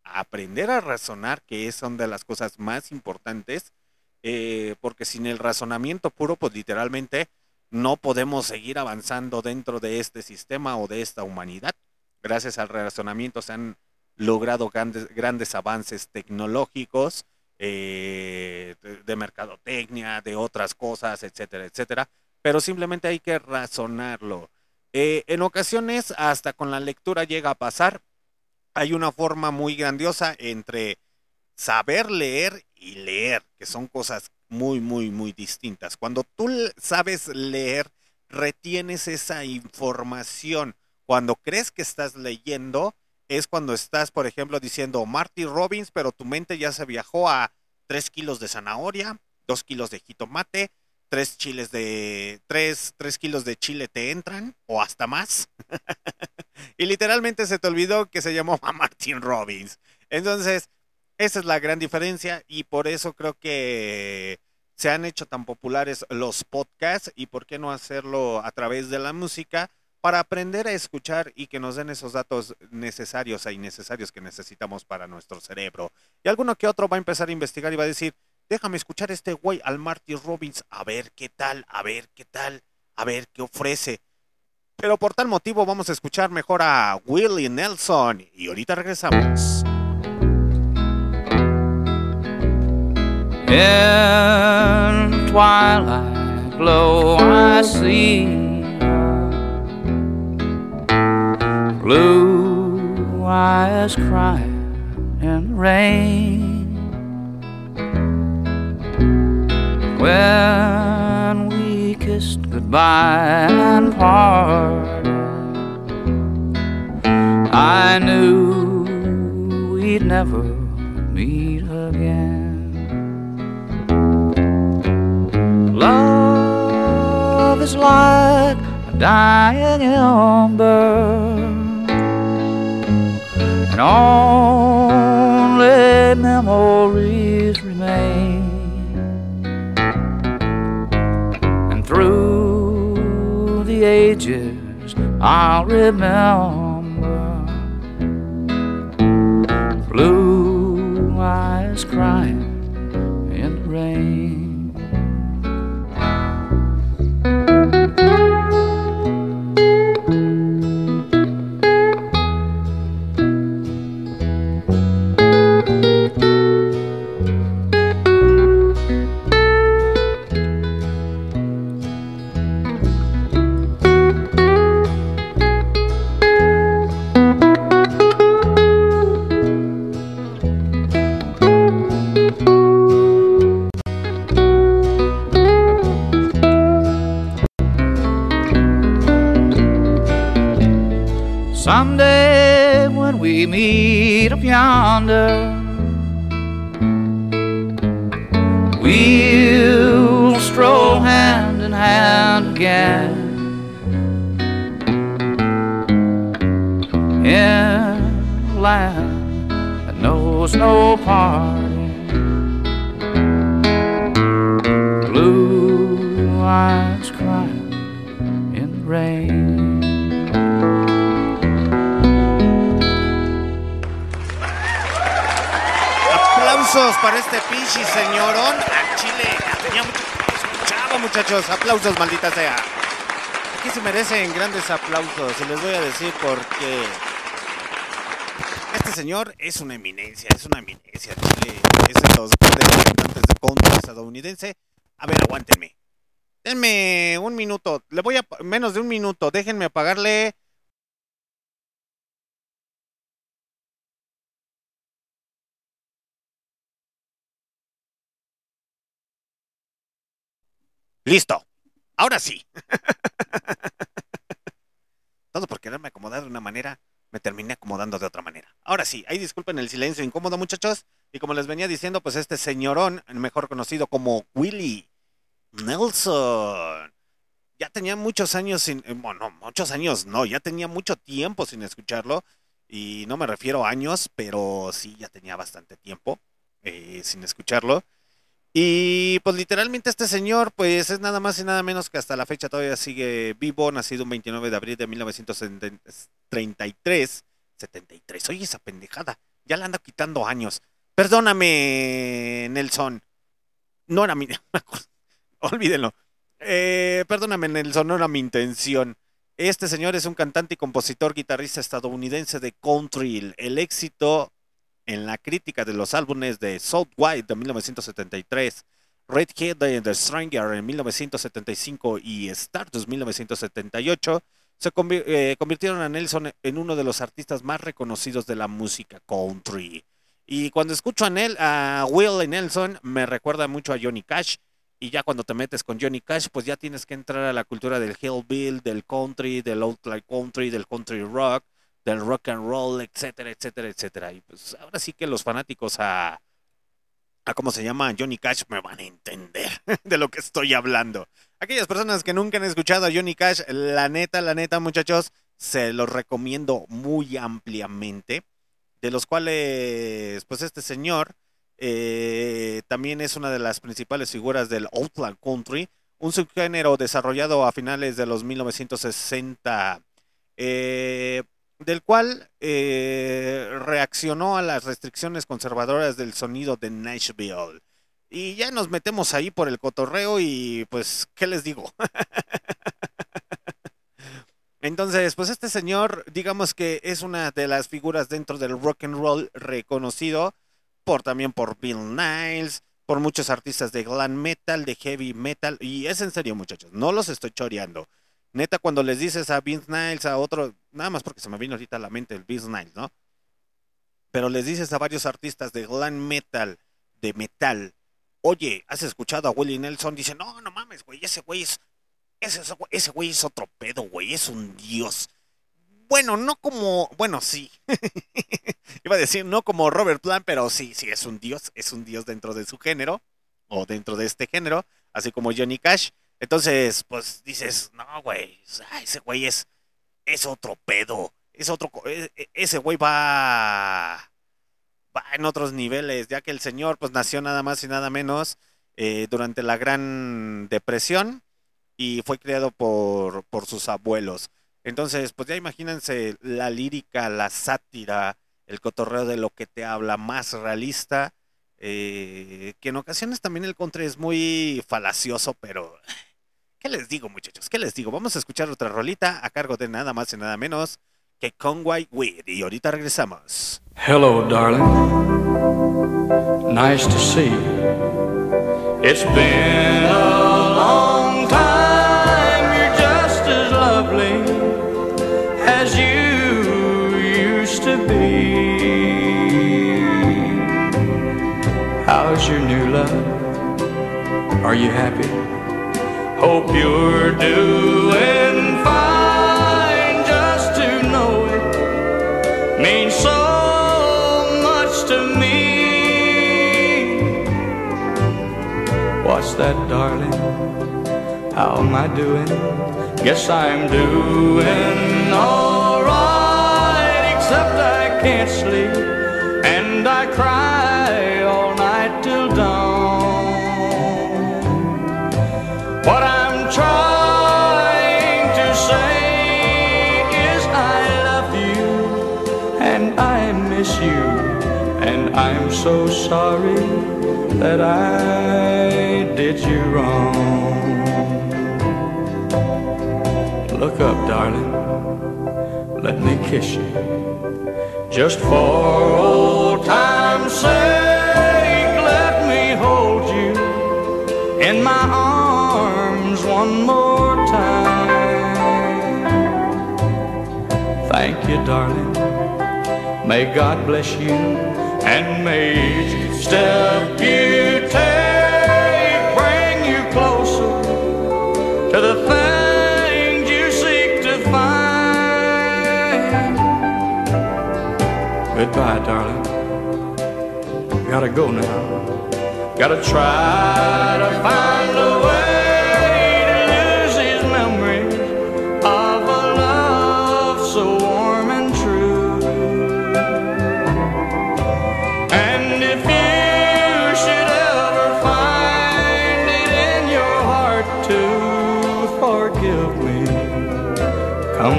aprender a razonar, que es una de las cosas más importantes, eh, porque sin el razonamiento puro, pues literalmente no podemos seguir avanzando dentro de este sistema o de esta humanidad. Gracias al razonamiento se han logrado grandes, grandes avances tecnológicos, eh, de, mercadotecnia, de otras cosas, etcétera, etcétera. Pero simplemente hay que razonarlo. Eh, en ocasiones, hasta con la lectura llega a pasar. Hay una forma muy grandiosa entre saber leer y leer, que son cosas muy, muy, muy distintas. Cuando tú sabes leer, retienes esa información. Cuando crees que estás leyendo, es cuando estás, por ejemplo, diciendo Marty Robbins, pero tu mente ya se viajó a 3 kilos de zanahoria, 2 kilos de jitomate, 3 chiles de 3, kilos de chile te entran, o hasta más. y literalmente se te olvidó que se llamó Martin Robbins. Entonces, esa es la gran diferencia y por eso creo que se han hecho tan populares los podcasts y por qué no hacerlo a través de la música para aprender a escuchar y que nos den esos datos necesarios e innecesarios que necesitamos para nuestro cerebro. Y alguno que otro va a empezar a investigar y va a decir, déjame escuchar a este güey al Marty Robbins, a ver qué tal, a ver qué tal, a ver qué ofrece. Pero por tal motivo vamos a escuchar mejor a Willie Nelson y ahorita regresamos. In twilight glow I see blue eyes crying in the rain. When we kissed goodbye and parted I knew we'd never meet Love is like a dying ember, and only memories remain. And through the ages, I'll remember blue eyes crying up yonder. We'll stroll hand in hand again. In a land that knows no part. Aplausos para este pinche señorón a Chile. Tenía mucho escuchaba, muchachos. Aplausos, maldita sea. Aquí se merecen grandes aplausos. Y les voy a decir por qué. Este señor es una eminencia, es una eminencia. Chile es de los grandes representantes de country estadounidense. A ver, aguántenme. Denme un minuto. Le voy a. Menos de un minuto. Déjenme apagarle. Listo. Ahora sí. Todo por quererme acomodar de una manera, me terminé acomodando de otra manera. Ahora sí, ahí disculpen el silencio incómodo, muchachos. Y como les venía diciendo, pues este señorón, mejor conocido como Willie Nelson, ya tenía muchos años sin, eh, bueno, muchos años no, ya tenía mucho tiempo sin escucharlo. Y no me refiero a años, pero sí, ya tenía bastante tiempo eh, sin escucharlo. Y pues literalmente este señor, pues es nada más y nada menos que hasta la fecha todavía sigue vivo, nacido un 29 de abril de 1933. 73, oye esa pendejada, ya le ando quitando años. Perdóname, Nelson. No era mi... Olvídenlo. Eh, perdóname, Nelson, no era mi intención. Este señor es un cantante y compositor guitarrista estadounidense de country. El éxito en la crítica de los álbumes de South White de 1973, Redhead de The Stranger en 1975 y Stardust 1978, se eh, convirtieron a Nelson en uno de los artistas más reconocidos de la música country. Y cuando escucho a, Nel, a Will y Nelson, me recuerda mucho a Johnny Cash. Y ya cuando te metes con Johnny Cash, pues ya tienes que entrar a la cultura del hillbill, del country, del outlaw country, del country rock, del rock and roll, etcétera, etcétera, etcétera. Y pues ahora sí que los fanáticos a, a cómo se llama Johnny Cash me van a entender de lo que estoy hablando. Aquellas personas que nunca han escuchado a Johnny Cash, la neta, la neta, muchachos, se los recomiendo muy ampliamente. De los cuales, pues este señor eh, también es una de las principales figuras del Outland Country, un subgénero desarrollado a finales de los 1960, eh, del cual eh, reaccionó a las restricciones conservadoras del sonido de Nashville. Y ya nos metemos ahí por el cotorreo y pues, ¿qué les digo? Entonces, pues este señor, digamos que es una de las figuras dentro del rock and roll reconocido por también por Bill Niles, por muchos artistas de glam metal, de heavy metal, y es en serio, muchachos, no los estoy choreando. Neta, cuando les dices a Vince Niles, a otro, nada más porque se me vino ahorita la mente el Vince Niles, ¿no? Pero les dices a varios artistas de glam metal, de metal, oye, ¿has escuchado a Willie Nelson? Dicen, no, no mames, güey, ese güey es, ese, ese güey es otro pedo, güey, es un dios. Bueno, no como, bueno, sí. Iba a decir no como Robert Plant, pero sí, sí, es un dios, es un dios dentro de su género, o dentro de este género, así como Johnny Cash. Entonces, pues dices, no, güey, ese güey es, es otro pedo, es otro, e- e- ese güey va, va en otros niveles, ya que el señor, pues nació nada más y nada menos eh, durante la Gran Depresión y fue criado por, por sus abuelos. Entonces, pues ya imagínense la lírica, la sátira, el cotorreo de lo que te habla más realista, eh, que en ocasiones también el country es muy falacioso, pero ¿qué les digo muchachos? ¿Qué les digo? Vamos a escuchar otra rolita a cargo de nada más y nada menos que Conway Weed y ahorita regresamos. Hello, darling. Nice to see you. It's been a long time. You're just as lovely as you used to be. How's your new love? Are you happy? Hope you're doing fine. Just to know it means so much to me. What's that, darling? How am I doing? Guess I'm doing alright, except I can't sleep and I cry What I'm trying to say is I love you and I miss you, and I'm so sorry that I did you wrong. Look up, darling, let me kiss you, just for old time's sake. Let me hold you in my arms one more time. Thank you, darling. May God bless you and may each step you take bring you closer to the things you seek to find. Goodbye, darling. Gotta go now. Gotta try to find a way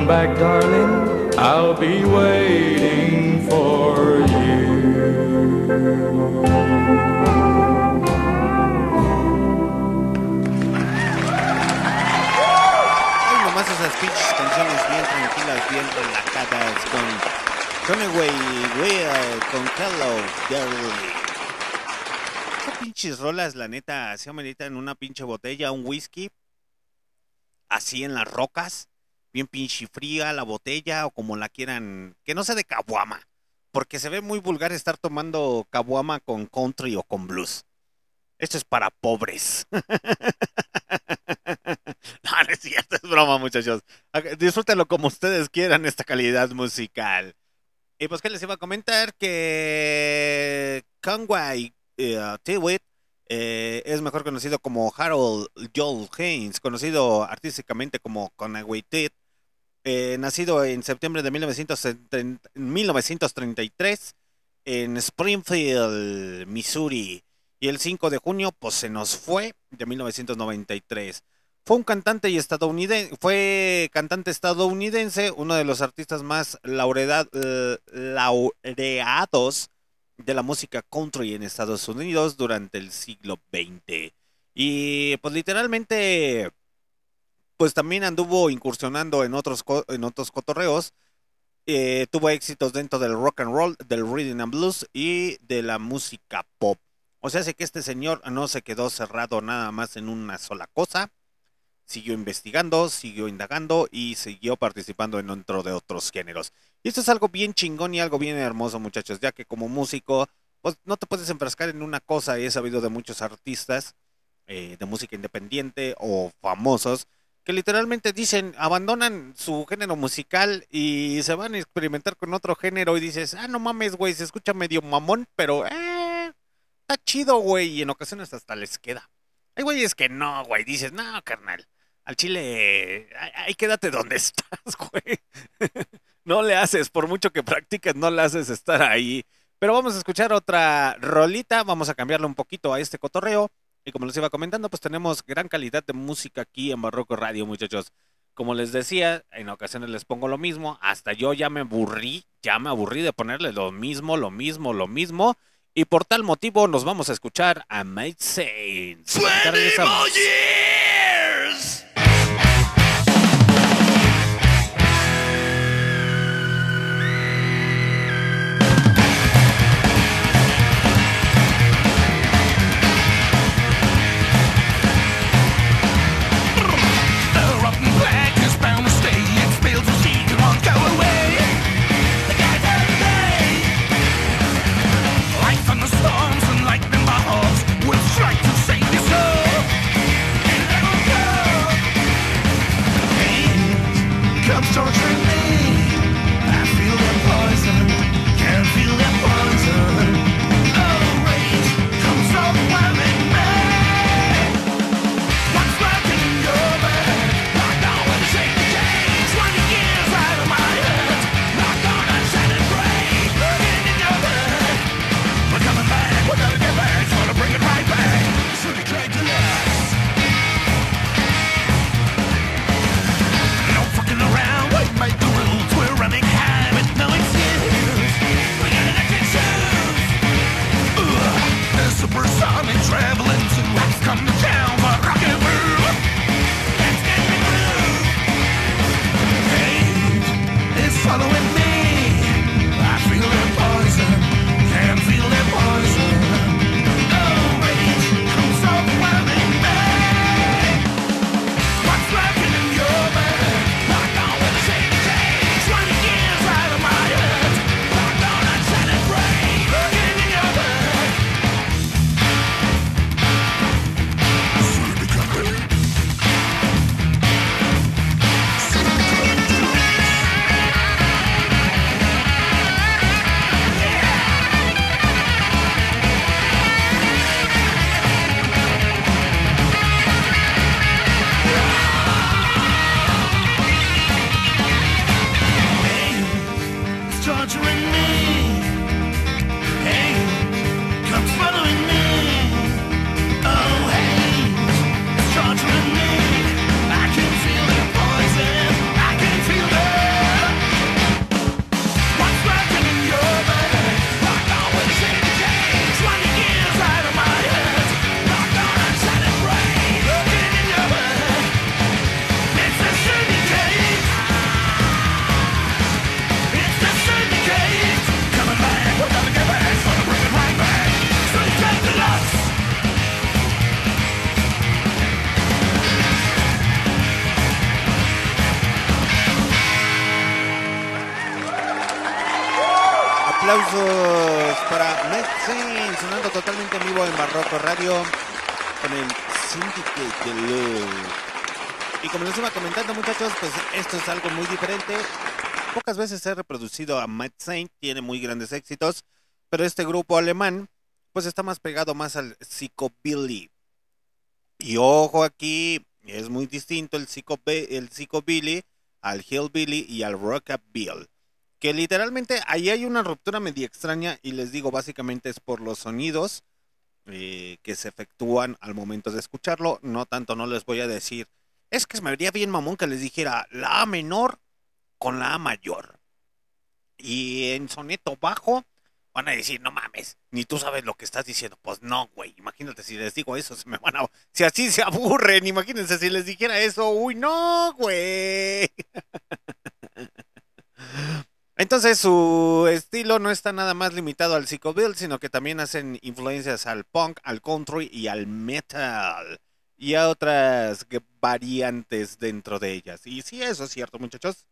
come back, darling. I'll be waiting for you. Esas pinches canciones bien tranquilas, bien relajadas con Conway Will, con Girl. Esas pinches rolas, la neta, se ameritan una pinche botella, un whisky, así en las rocas, bien pinche fría la botella o como la quieran, que no sea de caguama, porque se ve muy vulgar estar tomando caguama con country o con blues. Esto es para pobres. No, no es cierto, es broma, muchachos. Disfrútenlo como ustedes quieran, esta calidad musical. Y pues, ¿qué les iba a comentar? Que Conway eh, eh, es mejor conocido como Harold Joel Haynes, conocido artísticamente como Conway Tewitt, eh, nacido en septiembre de 1970 1933 en Springfield, Missouri. Y el 5 de junio, pues se nos fue de 1993. Fue un cantante y estadounidense, fue cantante estadounidense, uno de los artistas más laureda- eh, laureados de la música country en Estados Unidos durante el siglo XX. Y pues literalmente, pues también anduvo incursionando en otros, en otros cotorreos. Eh, tuvo éxitos dentro del rock and roll, del rhythm and blues y de la música pop. O sea, sé que este señor no se quedó cerrado nada más en una sola cosa siguió investigando, siguió indagando y siguió participando en dentro de otros géneros. Y esto es algo bien chingón y algo bien hermoso, muchachos, ya que como músico, pues no te puedes enfrascar en una cosa. He sabido de muchos artistas eh, de música independiente o famosos que literalmente dicen, abandonan su género musical y se van a experimentar con otro género y dices, ah, no mames, güey, se escucha medio mamón, pero eh, está chido, güey, y en ocasiones hasta les queda. Hay güeyes que no, güey, dices, no, carnal, al chile, ahí, quédate donde estás, güey. no le haces, por mucho que practiques, no le haces estar ahí. Pero vamos a escuchar otra rolita, vamos a cambiarle un poquito a este cotorreo. Y como les iba comentando, pues tenemos gran calidad de música aquí en Barroco Radio, muchachos. Como les decía, en ocasiones les pongo lo mismo, hasta yo ya me aburrí, ya me aburrí de ponerle lo mismo, lo mismo, lo mismo. Y por tal motivo nos vamos a escuchar a Made Saints. Muchachos, pues esto es algo muy diferente. Pocas veces he reproducido a Mad Saint, tiene muy grandes éxitos, pero este grupo alemán, pues está más pegado más al psychobilly. Y ojo aquí, es muy distinto el, psychobi- el psychobilly al hillbilly y al rockabilly. Que literalmente ahí hay una ruptura media extraña y les digo, básicamente es por los sonidos eh, que se efectúan al momento de escucharlo. No tanto, no les voy a decir. Es que se me vería bien mamón que les dijera la A menor con la A mayor. Y en soneto bajo van a decir, no mames, ni tú sabes lo que estás diciendo. Pues no, güey, imagínate si les digo eso, se me van a... Si así se aburren, imagínense si les dijera eso. Uy, no, güey. Entonces su estilo no está nada más limitado al psychobilly, sino que también hacen influencias al punk, al country y al metal. Y a otras variantes dentro de ellas. Y sí, eso es cierto, muchachos.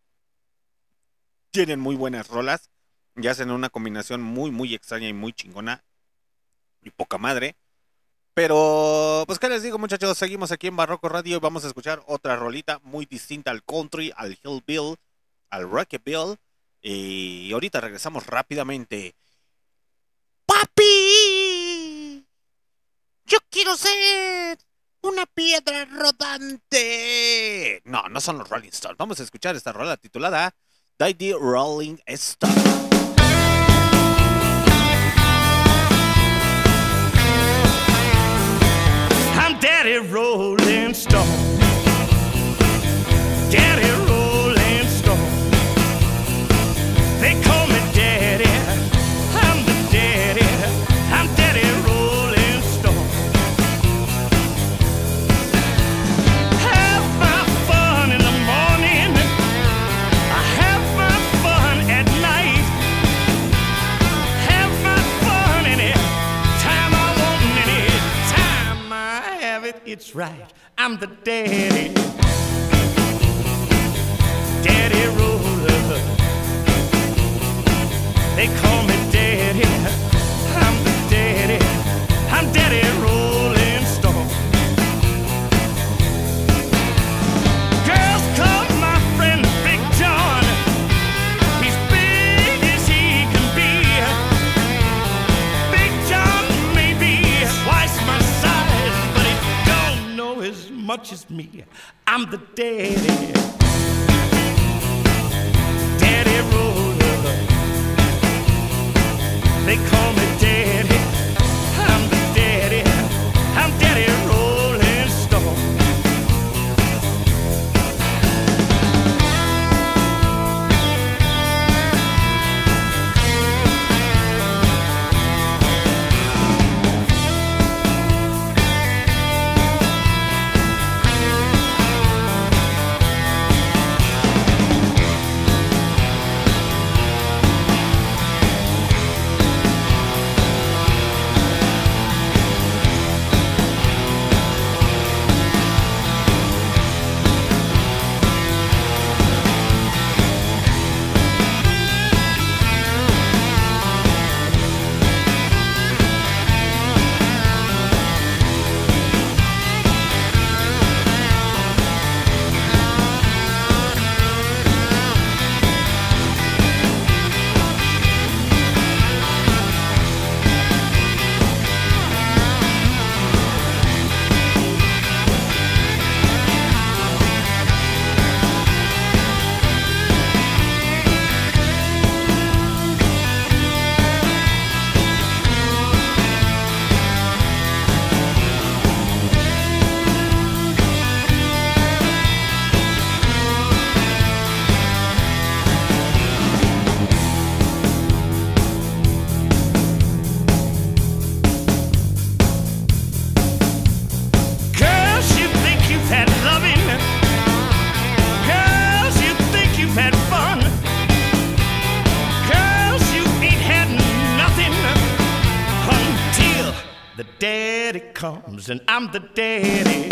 Tienen muy buenas rolas. Y hacen una combinación muy, muy extraña y muy chingona. Y poca madre. Pero, pues, ¿qué les digo, muchachos? Seguimos aquí en Barroco Radio y vamos a escuchar otra rolita muy distinta al country, al hillbill, al rockabilly. Y ahorita regresamos rápidamente. ¡Papi! ¡Yo quiero ser una piedra rodante! No, no son los Rolling Stones. Vamos a escuchar esta rola titulada Daddy Rolling Stone. I'm Daddy Rolling Stone. Daddy Rolling Stone. They call It's right. I'm the daddy. Daddy roller. They call me daddy. Much as me. I'm the daddy. Daddy roller. They call me daddy. comes and I'm the daddy.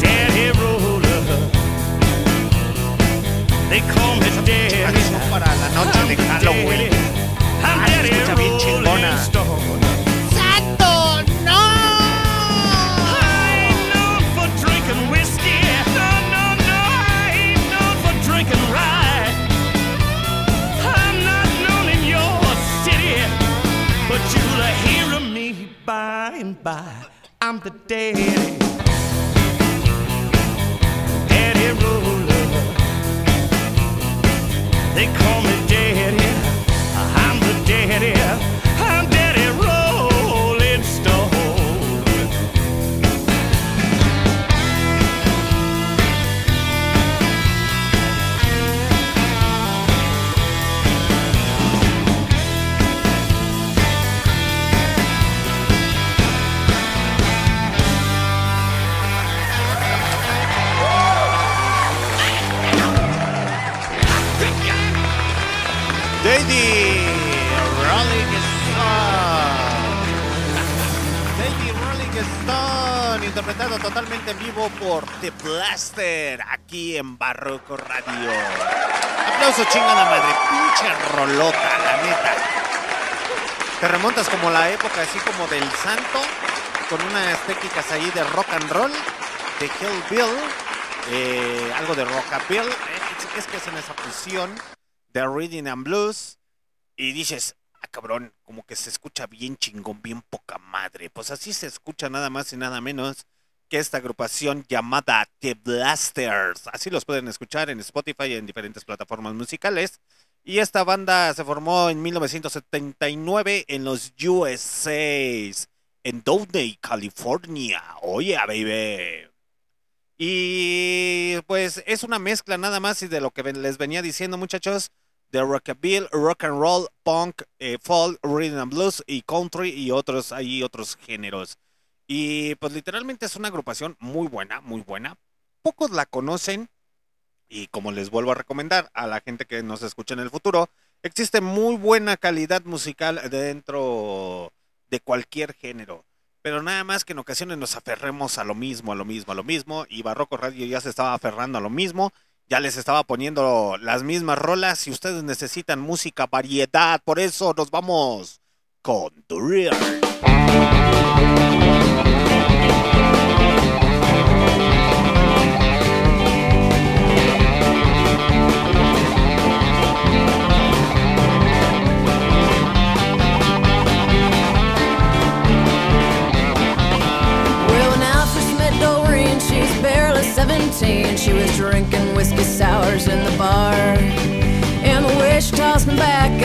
Daddy roller. They call me daddy. Para la noche de Halloween. by. I'm the daddy. Interpretado totalmente en vivo por The Blaster, aquí en Barroco Radio. Aplauso chingada madre, pinche rolota, la neta. Te remontas como la época así como del santo, con unas técnicas ahí de rock and roll, de Kill Bill, eh, algo de rockabilly, es, es que hacen esa fusión de Reading and Blues y dices, ah cabrón, como que se escucha bien chingón, bien poca madre. Pues así se escucha nada más y nada menos que esta agrupación llamada The Blasters. Así los pueden escuchar en Spotify y en diferentes plataformas musicales. Y esta banda se formó en 1979 en los USA, en Downey, California. Oye, baby. Y pues es una mezcla nada más y de lo que les venía diciendo muchachos, de rockabilly, rock and roll, punk, eh, folk, rhythm and blues y country y otros ahí otros géneros. Y pues literalmente es una agrupación muy buena, muy buena. Pocos la conocen y como les vuelvo a recomendar a la gente que nos escucha en el futuro, existe muy buena calidad musical dentro de cualquier género. Pero nada más que en ocasiones nos aferremos a lo mismo, a lo mismo, a lo mismo. Y Barroco Radio ya se estaba aferrando a lo mismo. Ya les estaba poniendo las mismas rolas. Si ustedes necesitan música, variedad, por eso nos vamos con The Real.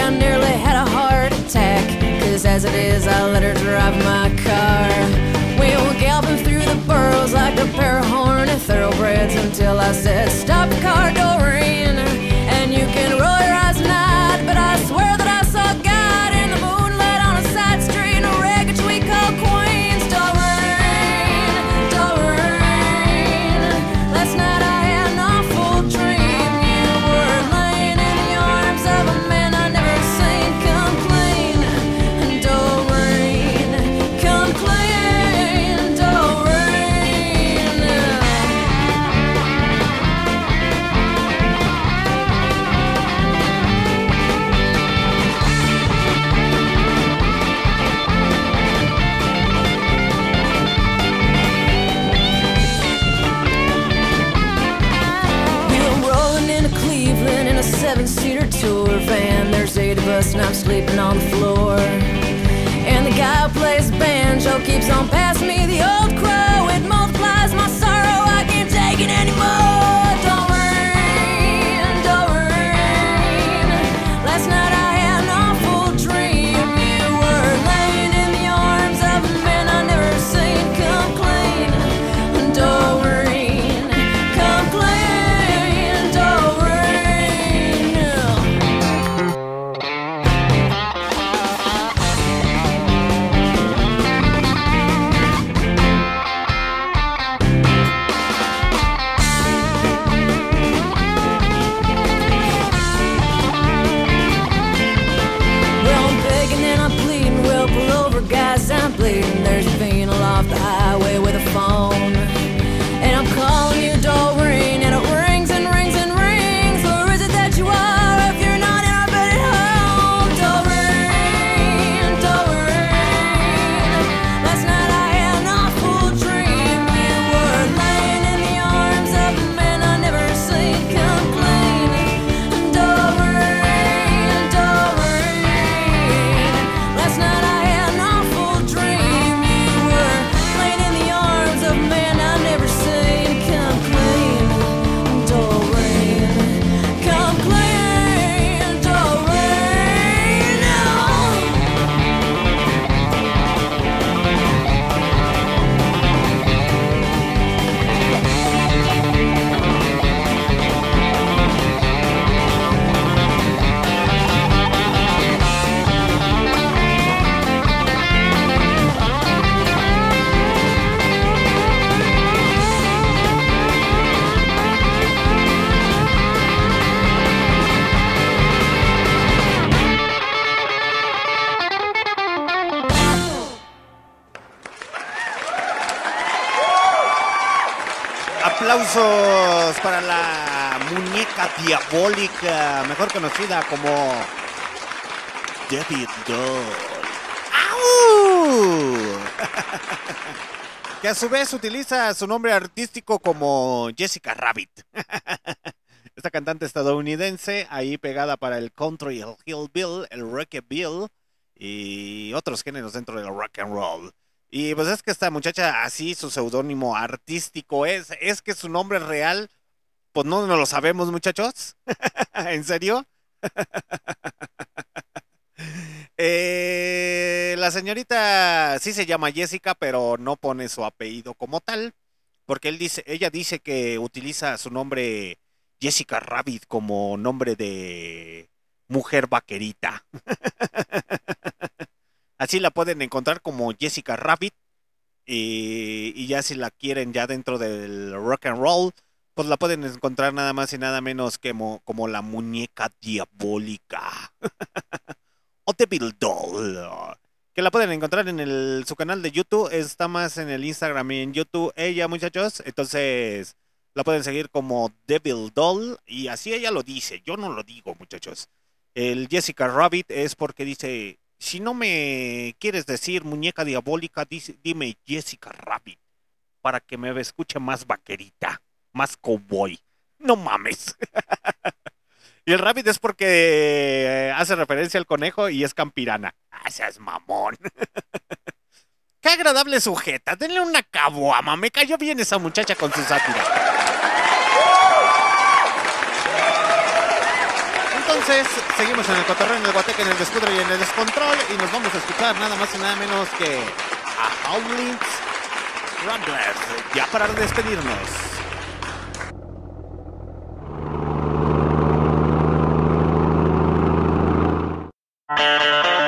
I nearly had a heart attack. Cause as it is, I let her drive my car. We were galloping through the burrows like a pair of horny thoroughbreds until I said, Stop the car, Doreen, Us, and I'm sleeping on the floor. And the guy who plays banjo keeps on passing diabólica, mejor conocida como David Doll. Que a su vez utiliza su nombre artístico como Jessica Rabbit. Esta cantante estadounidense, ahí pegada para el country, el hillbill, el rockabill y otros géneros dentro del rock and roll. Y pues es que esta muchacha, así su seudónimo artístico es, es que su nombre real, pues no, no lo sabemos, muchachos. ¿En serio? Eh, la señorita sí se llama Jessica, pero no pone su apellido como tal, porque él dice, ella dice que utiliza su nombre Jessica Rabbit como nombre de mujer vaquerita. Así la pueden encontrar como Jessica Rabbit. Y, y ya si la quieren ya dentro del rock and roll, pues la pueden encontrar nada más y nada menos que mo- como la muñeca diabólica. o Devil Doll. Que la pueden encontrar en su canal de YouTube. Está más en el Instagram y en YouTube ella, muchachos. Entonces la pueden seguir como Devil Doll. Y así ella lo dice. Yo no lo digo, muchachos. El Jessica Rabbit es porque dice, si no me quieres decir muñeca diabólica, dime Jessica Rabbit. Para que me escuche más vaquerita, más cowboy. No mames. y el Rabbit es porque eh, hace referencia al conejo y es campirana. Ah, seas mamón. Qué agradable sujeta. Denle una caboama. Me cayó bien esa muchacha con su sátira. Entonces, seguimos en el cotorreo, en el guateque, en el descudre y en el descontrol. Y nos vamos a escuchar nada más y nada menos que a Howlings Rumblers. Ya para despedirnos. Rolling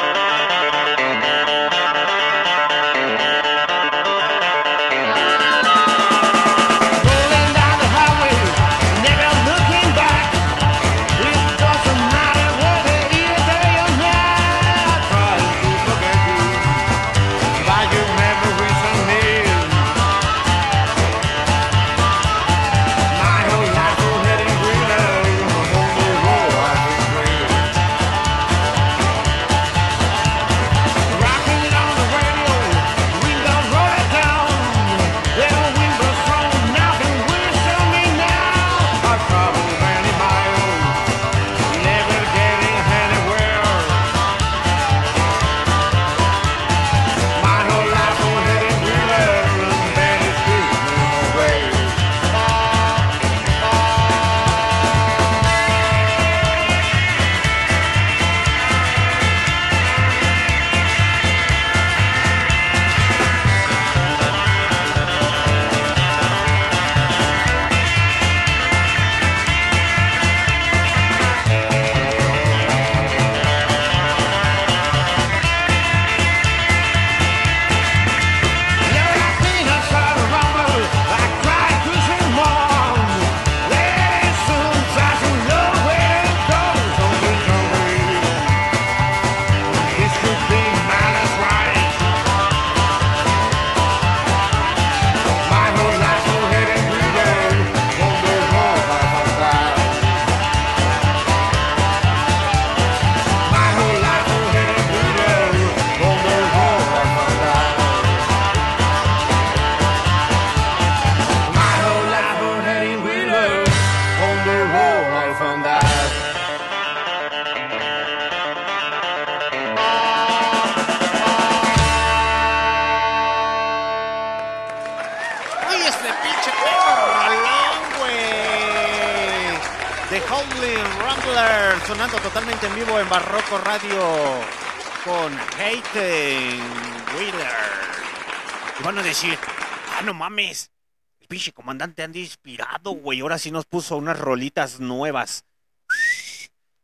mames, el pinche comandante anda inspirado, güey. Ahora sí nos puso unas rolitas nuevas.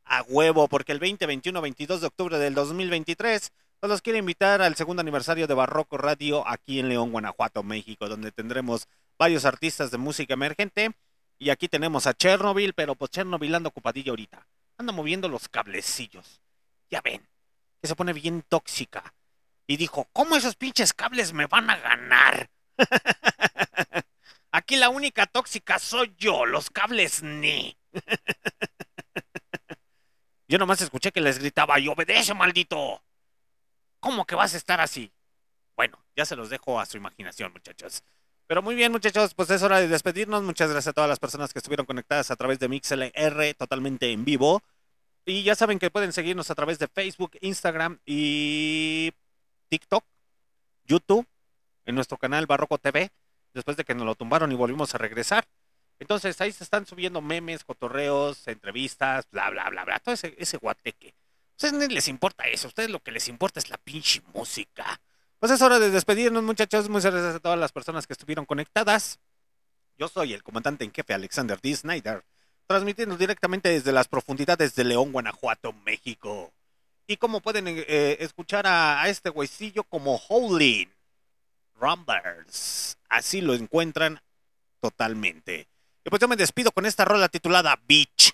A huevo, porque el 20, 21, 22 de octubre del 2023 pues los quiero invitar al segundo aniversario de Barroco Radio aquí en León, Guanajuato, México, donde tendremos varios artistas de música emergente. Y aquí tenemos a Chernobyl, pero pues Chernobyl anda ocupadilla ahorita. Anda moviendo los cablecillos. Ya ven, que se pone bien tóxica. Y dijo, ¿cómo esos pinches cables me van a ganar? ¿A Aquí la única tóxica soy yo, los cables ni. Yo nomás escuché que les gritaba, y obedece, maldito. ¿Cómo que vas a estar así? Bueno, ya se los dejo a su imaginación, muchachos. Pero muy bien, muchachos, pues es hora de despedirnos. Muchas gracias a todas las personas que estuvieron conectadas a través de MixLR totalmente en vivo. Y ya saben que pueden seguirnos a través de Facebook, Instagram y TikTok, YouTube, en nuestro canal Barroco TV, después de que nos lo tumbaron y volvimos a regresar. Entonces ahí se están subiendo memes, cotorreos, entrevistas, bla, bla, bla, bla, todo ese, ese guateque. A ustedes les importa eso, a ustedes lo que les importa es la pinche música. Pues es hora de despedirnos, muchachos. Muchas gracias a todas las personas que estuvieron conectadas. Yo soy el comandante en jefe Alexander D. Snyder, transmitiendo directamente desde las profundidades de León, Guanajuato, México. Y como pueden eh, escuchar a, a este güeycillo como Howlin' Rumblers. Así lo encuentran totalmente. Y pues yo me despido con esta rola titulada Beach.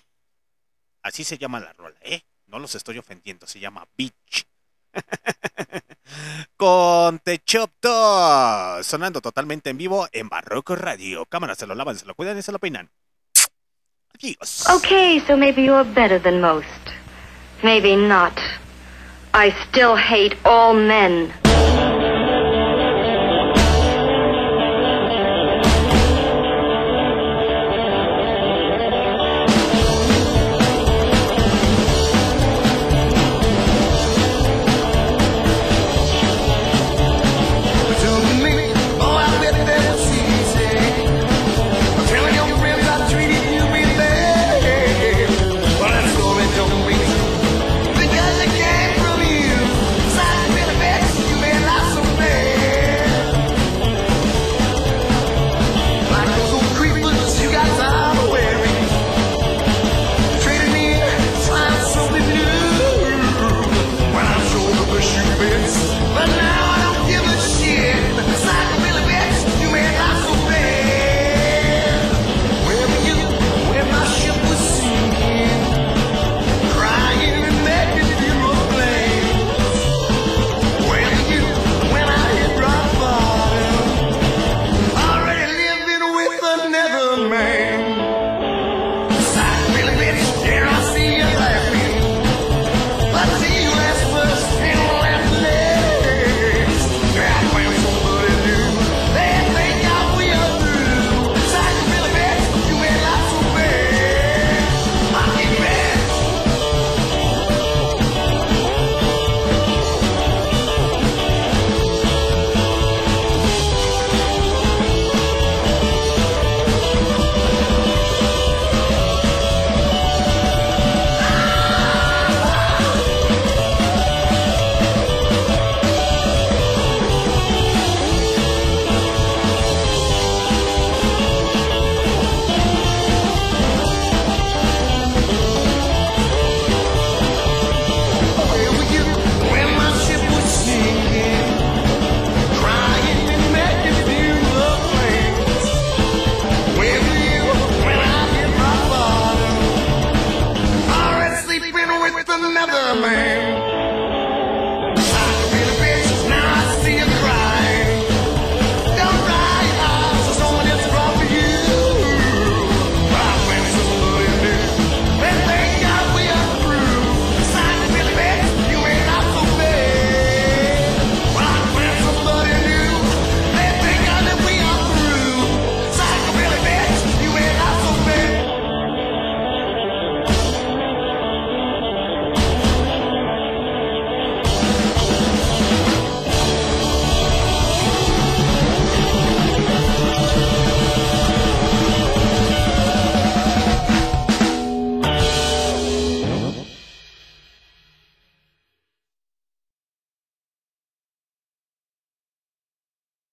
Así se llama la rola, ¿eh? No los estoy ofendiendo, se llama Beach. con The Chop Dog, sonando totalmente en vivo en Barroco Radio. Cámara, se lo lavan, se lo cuidan y se lo peinan. Adiós. Okay, so maybe you're better than most. Maybe not. I still hate all men.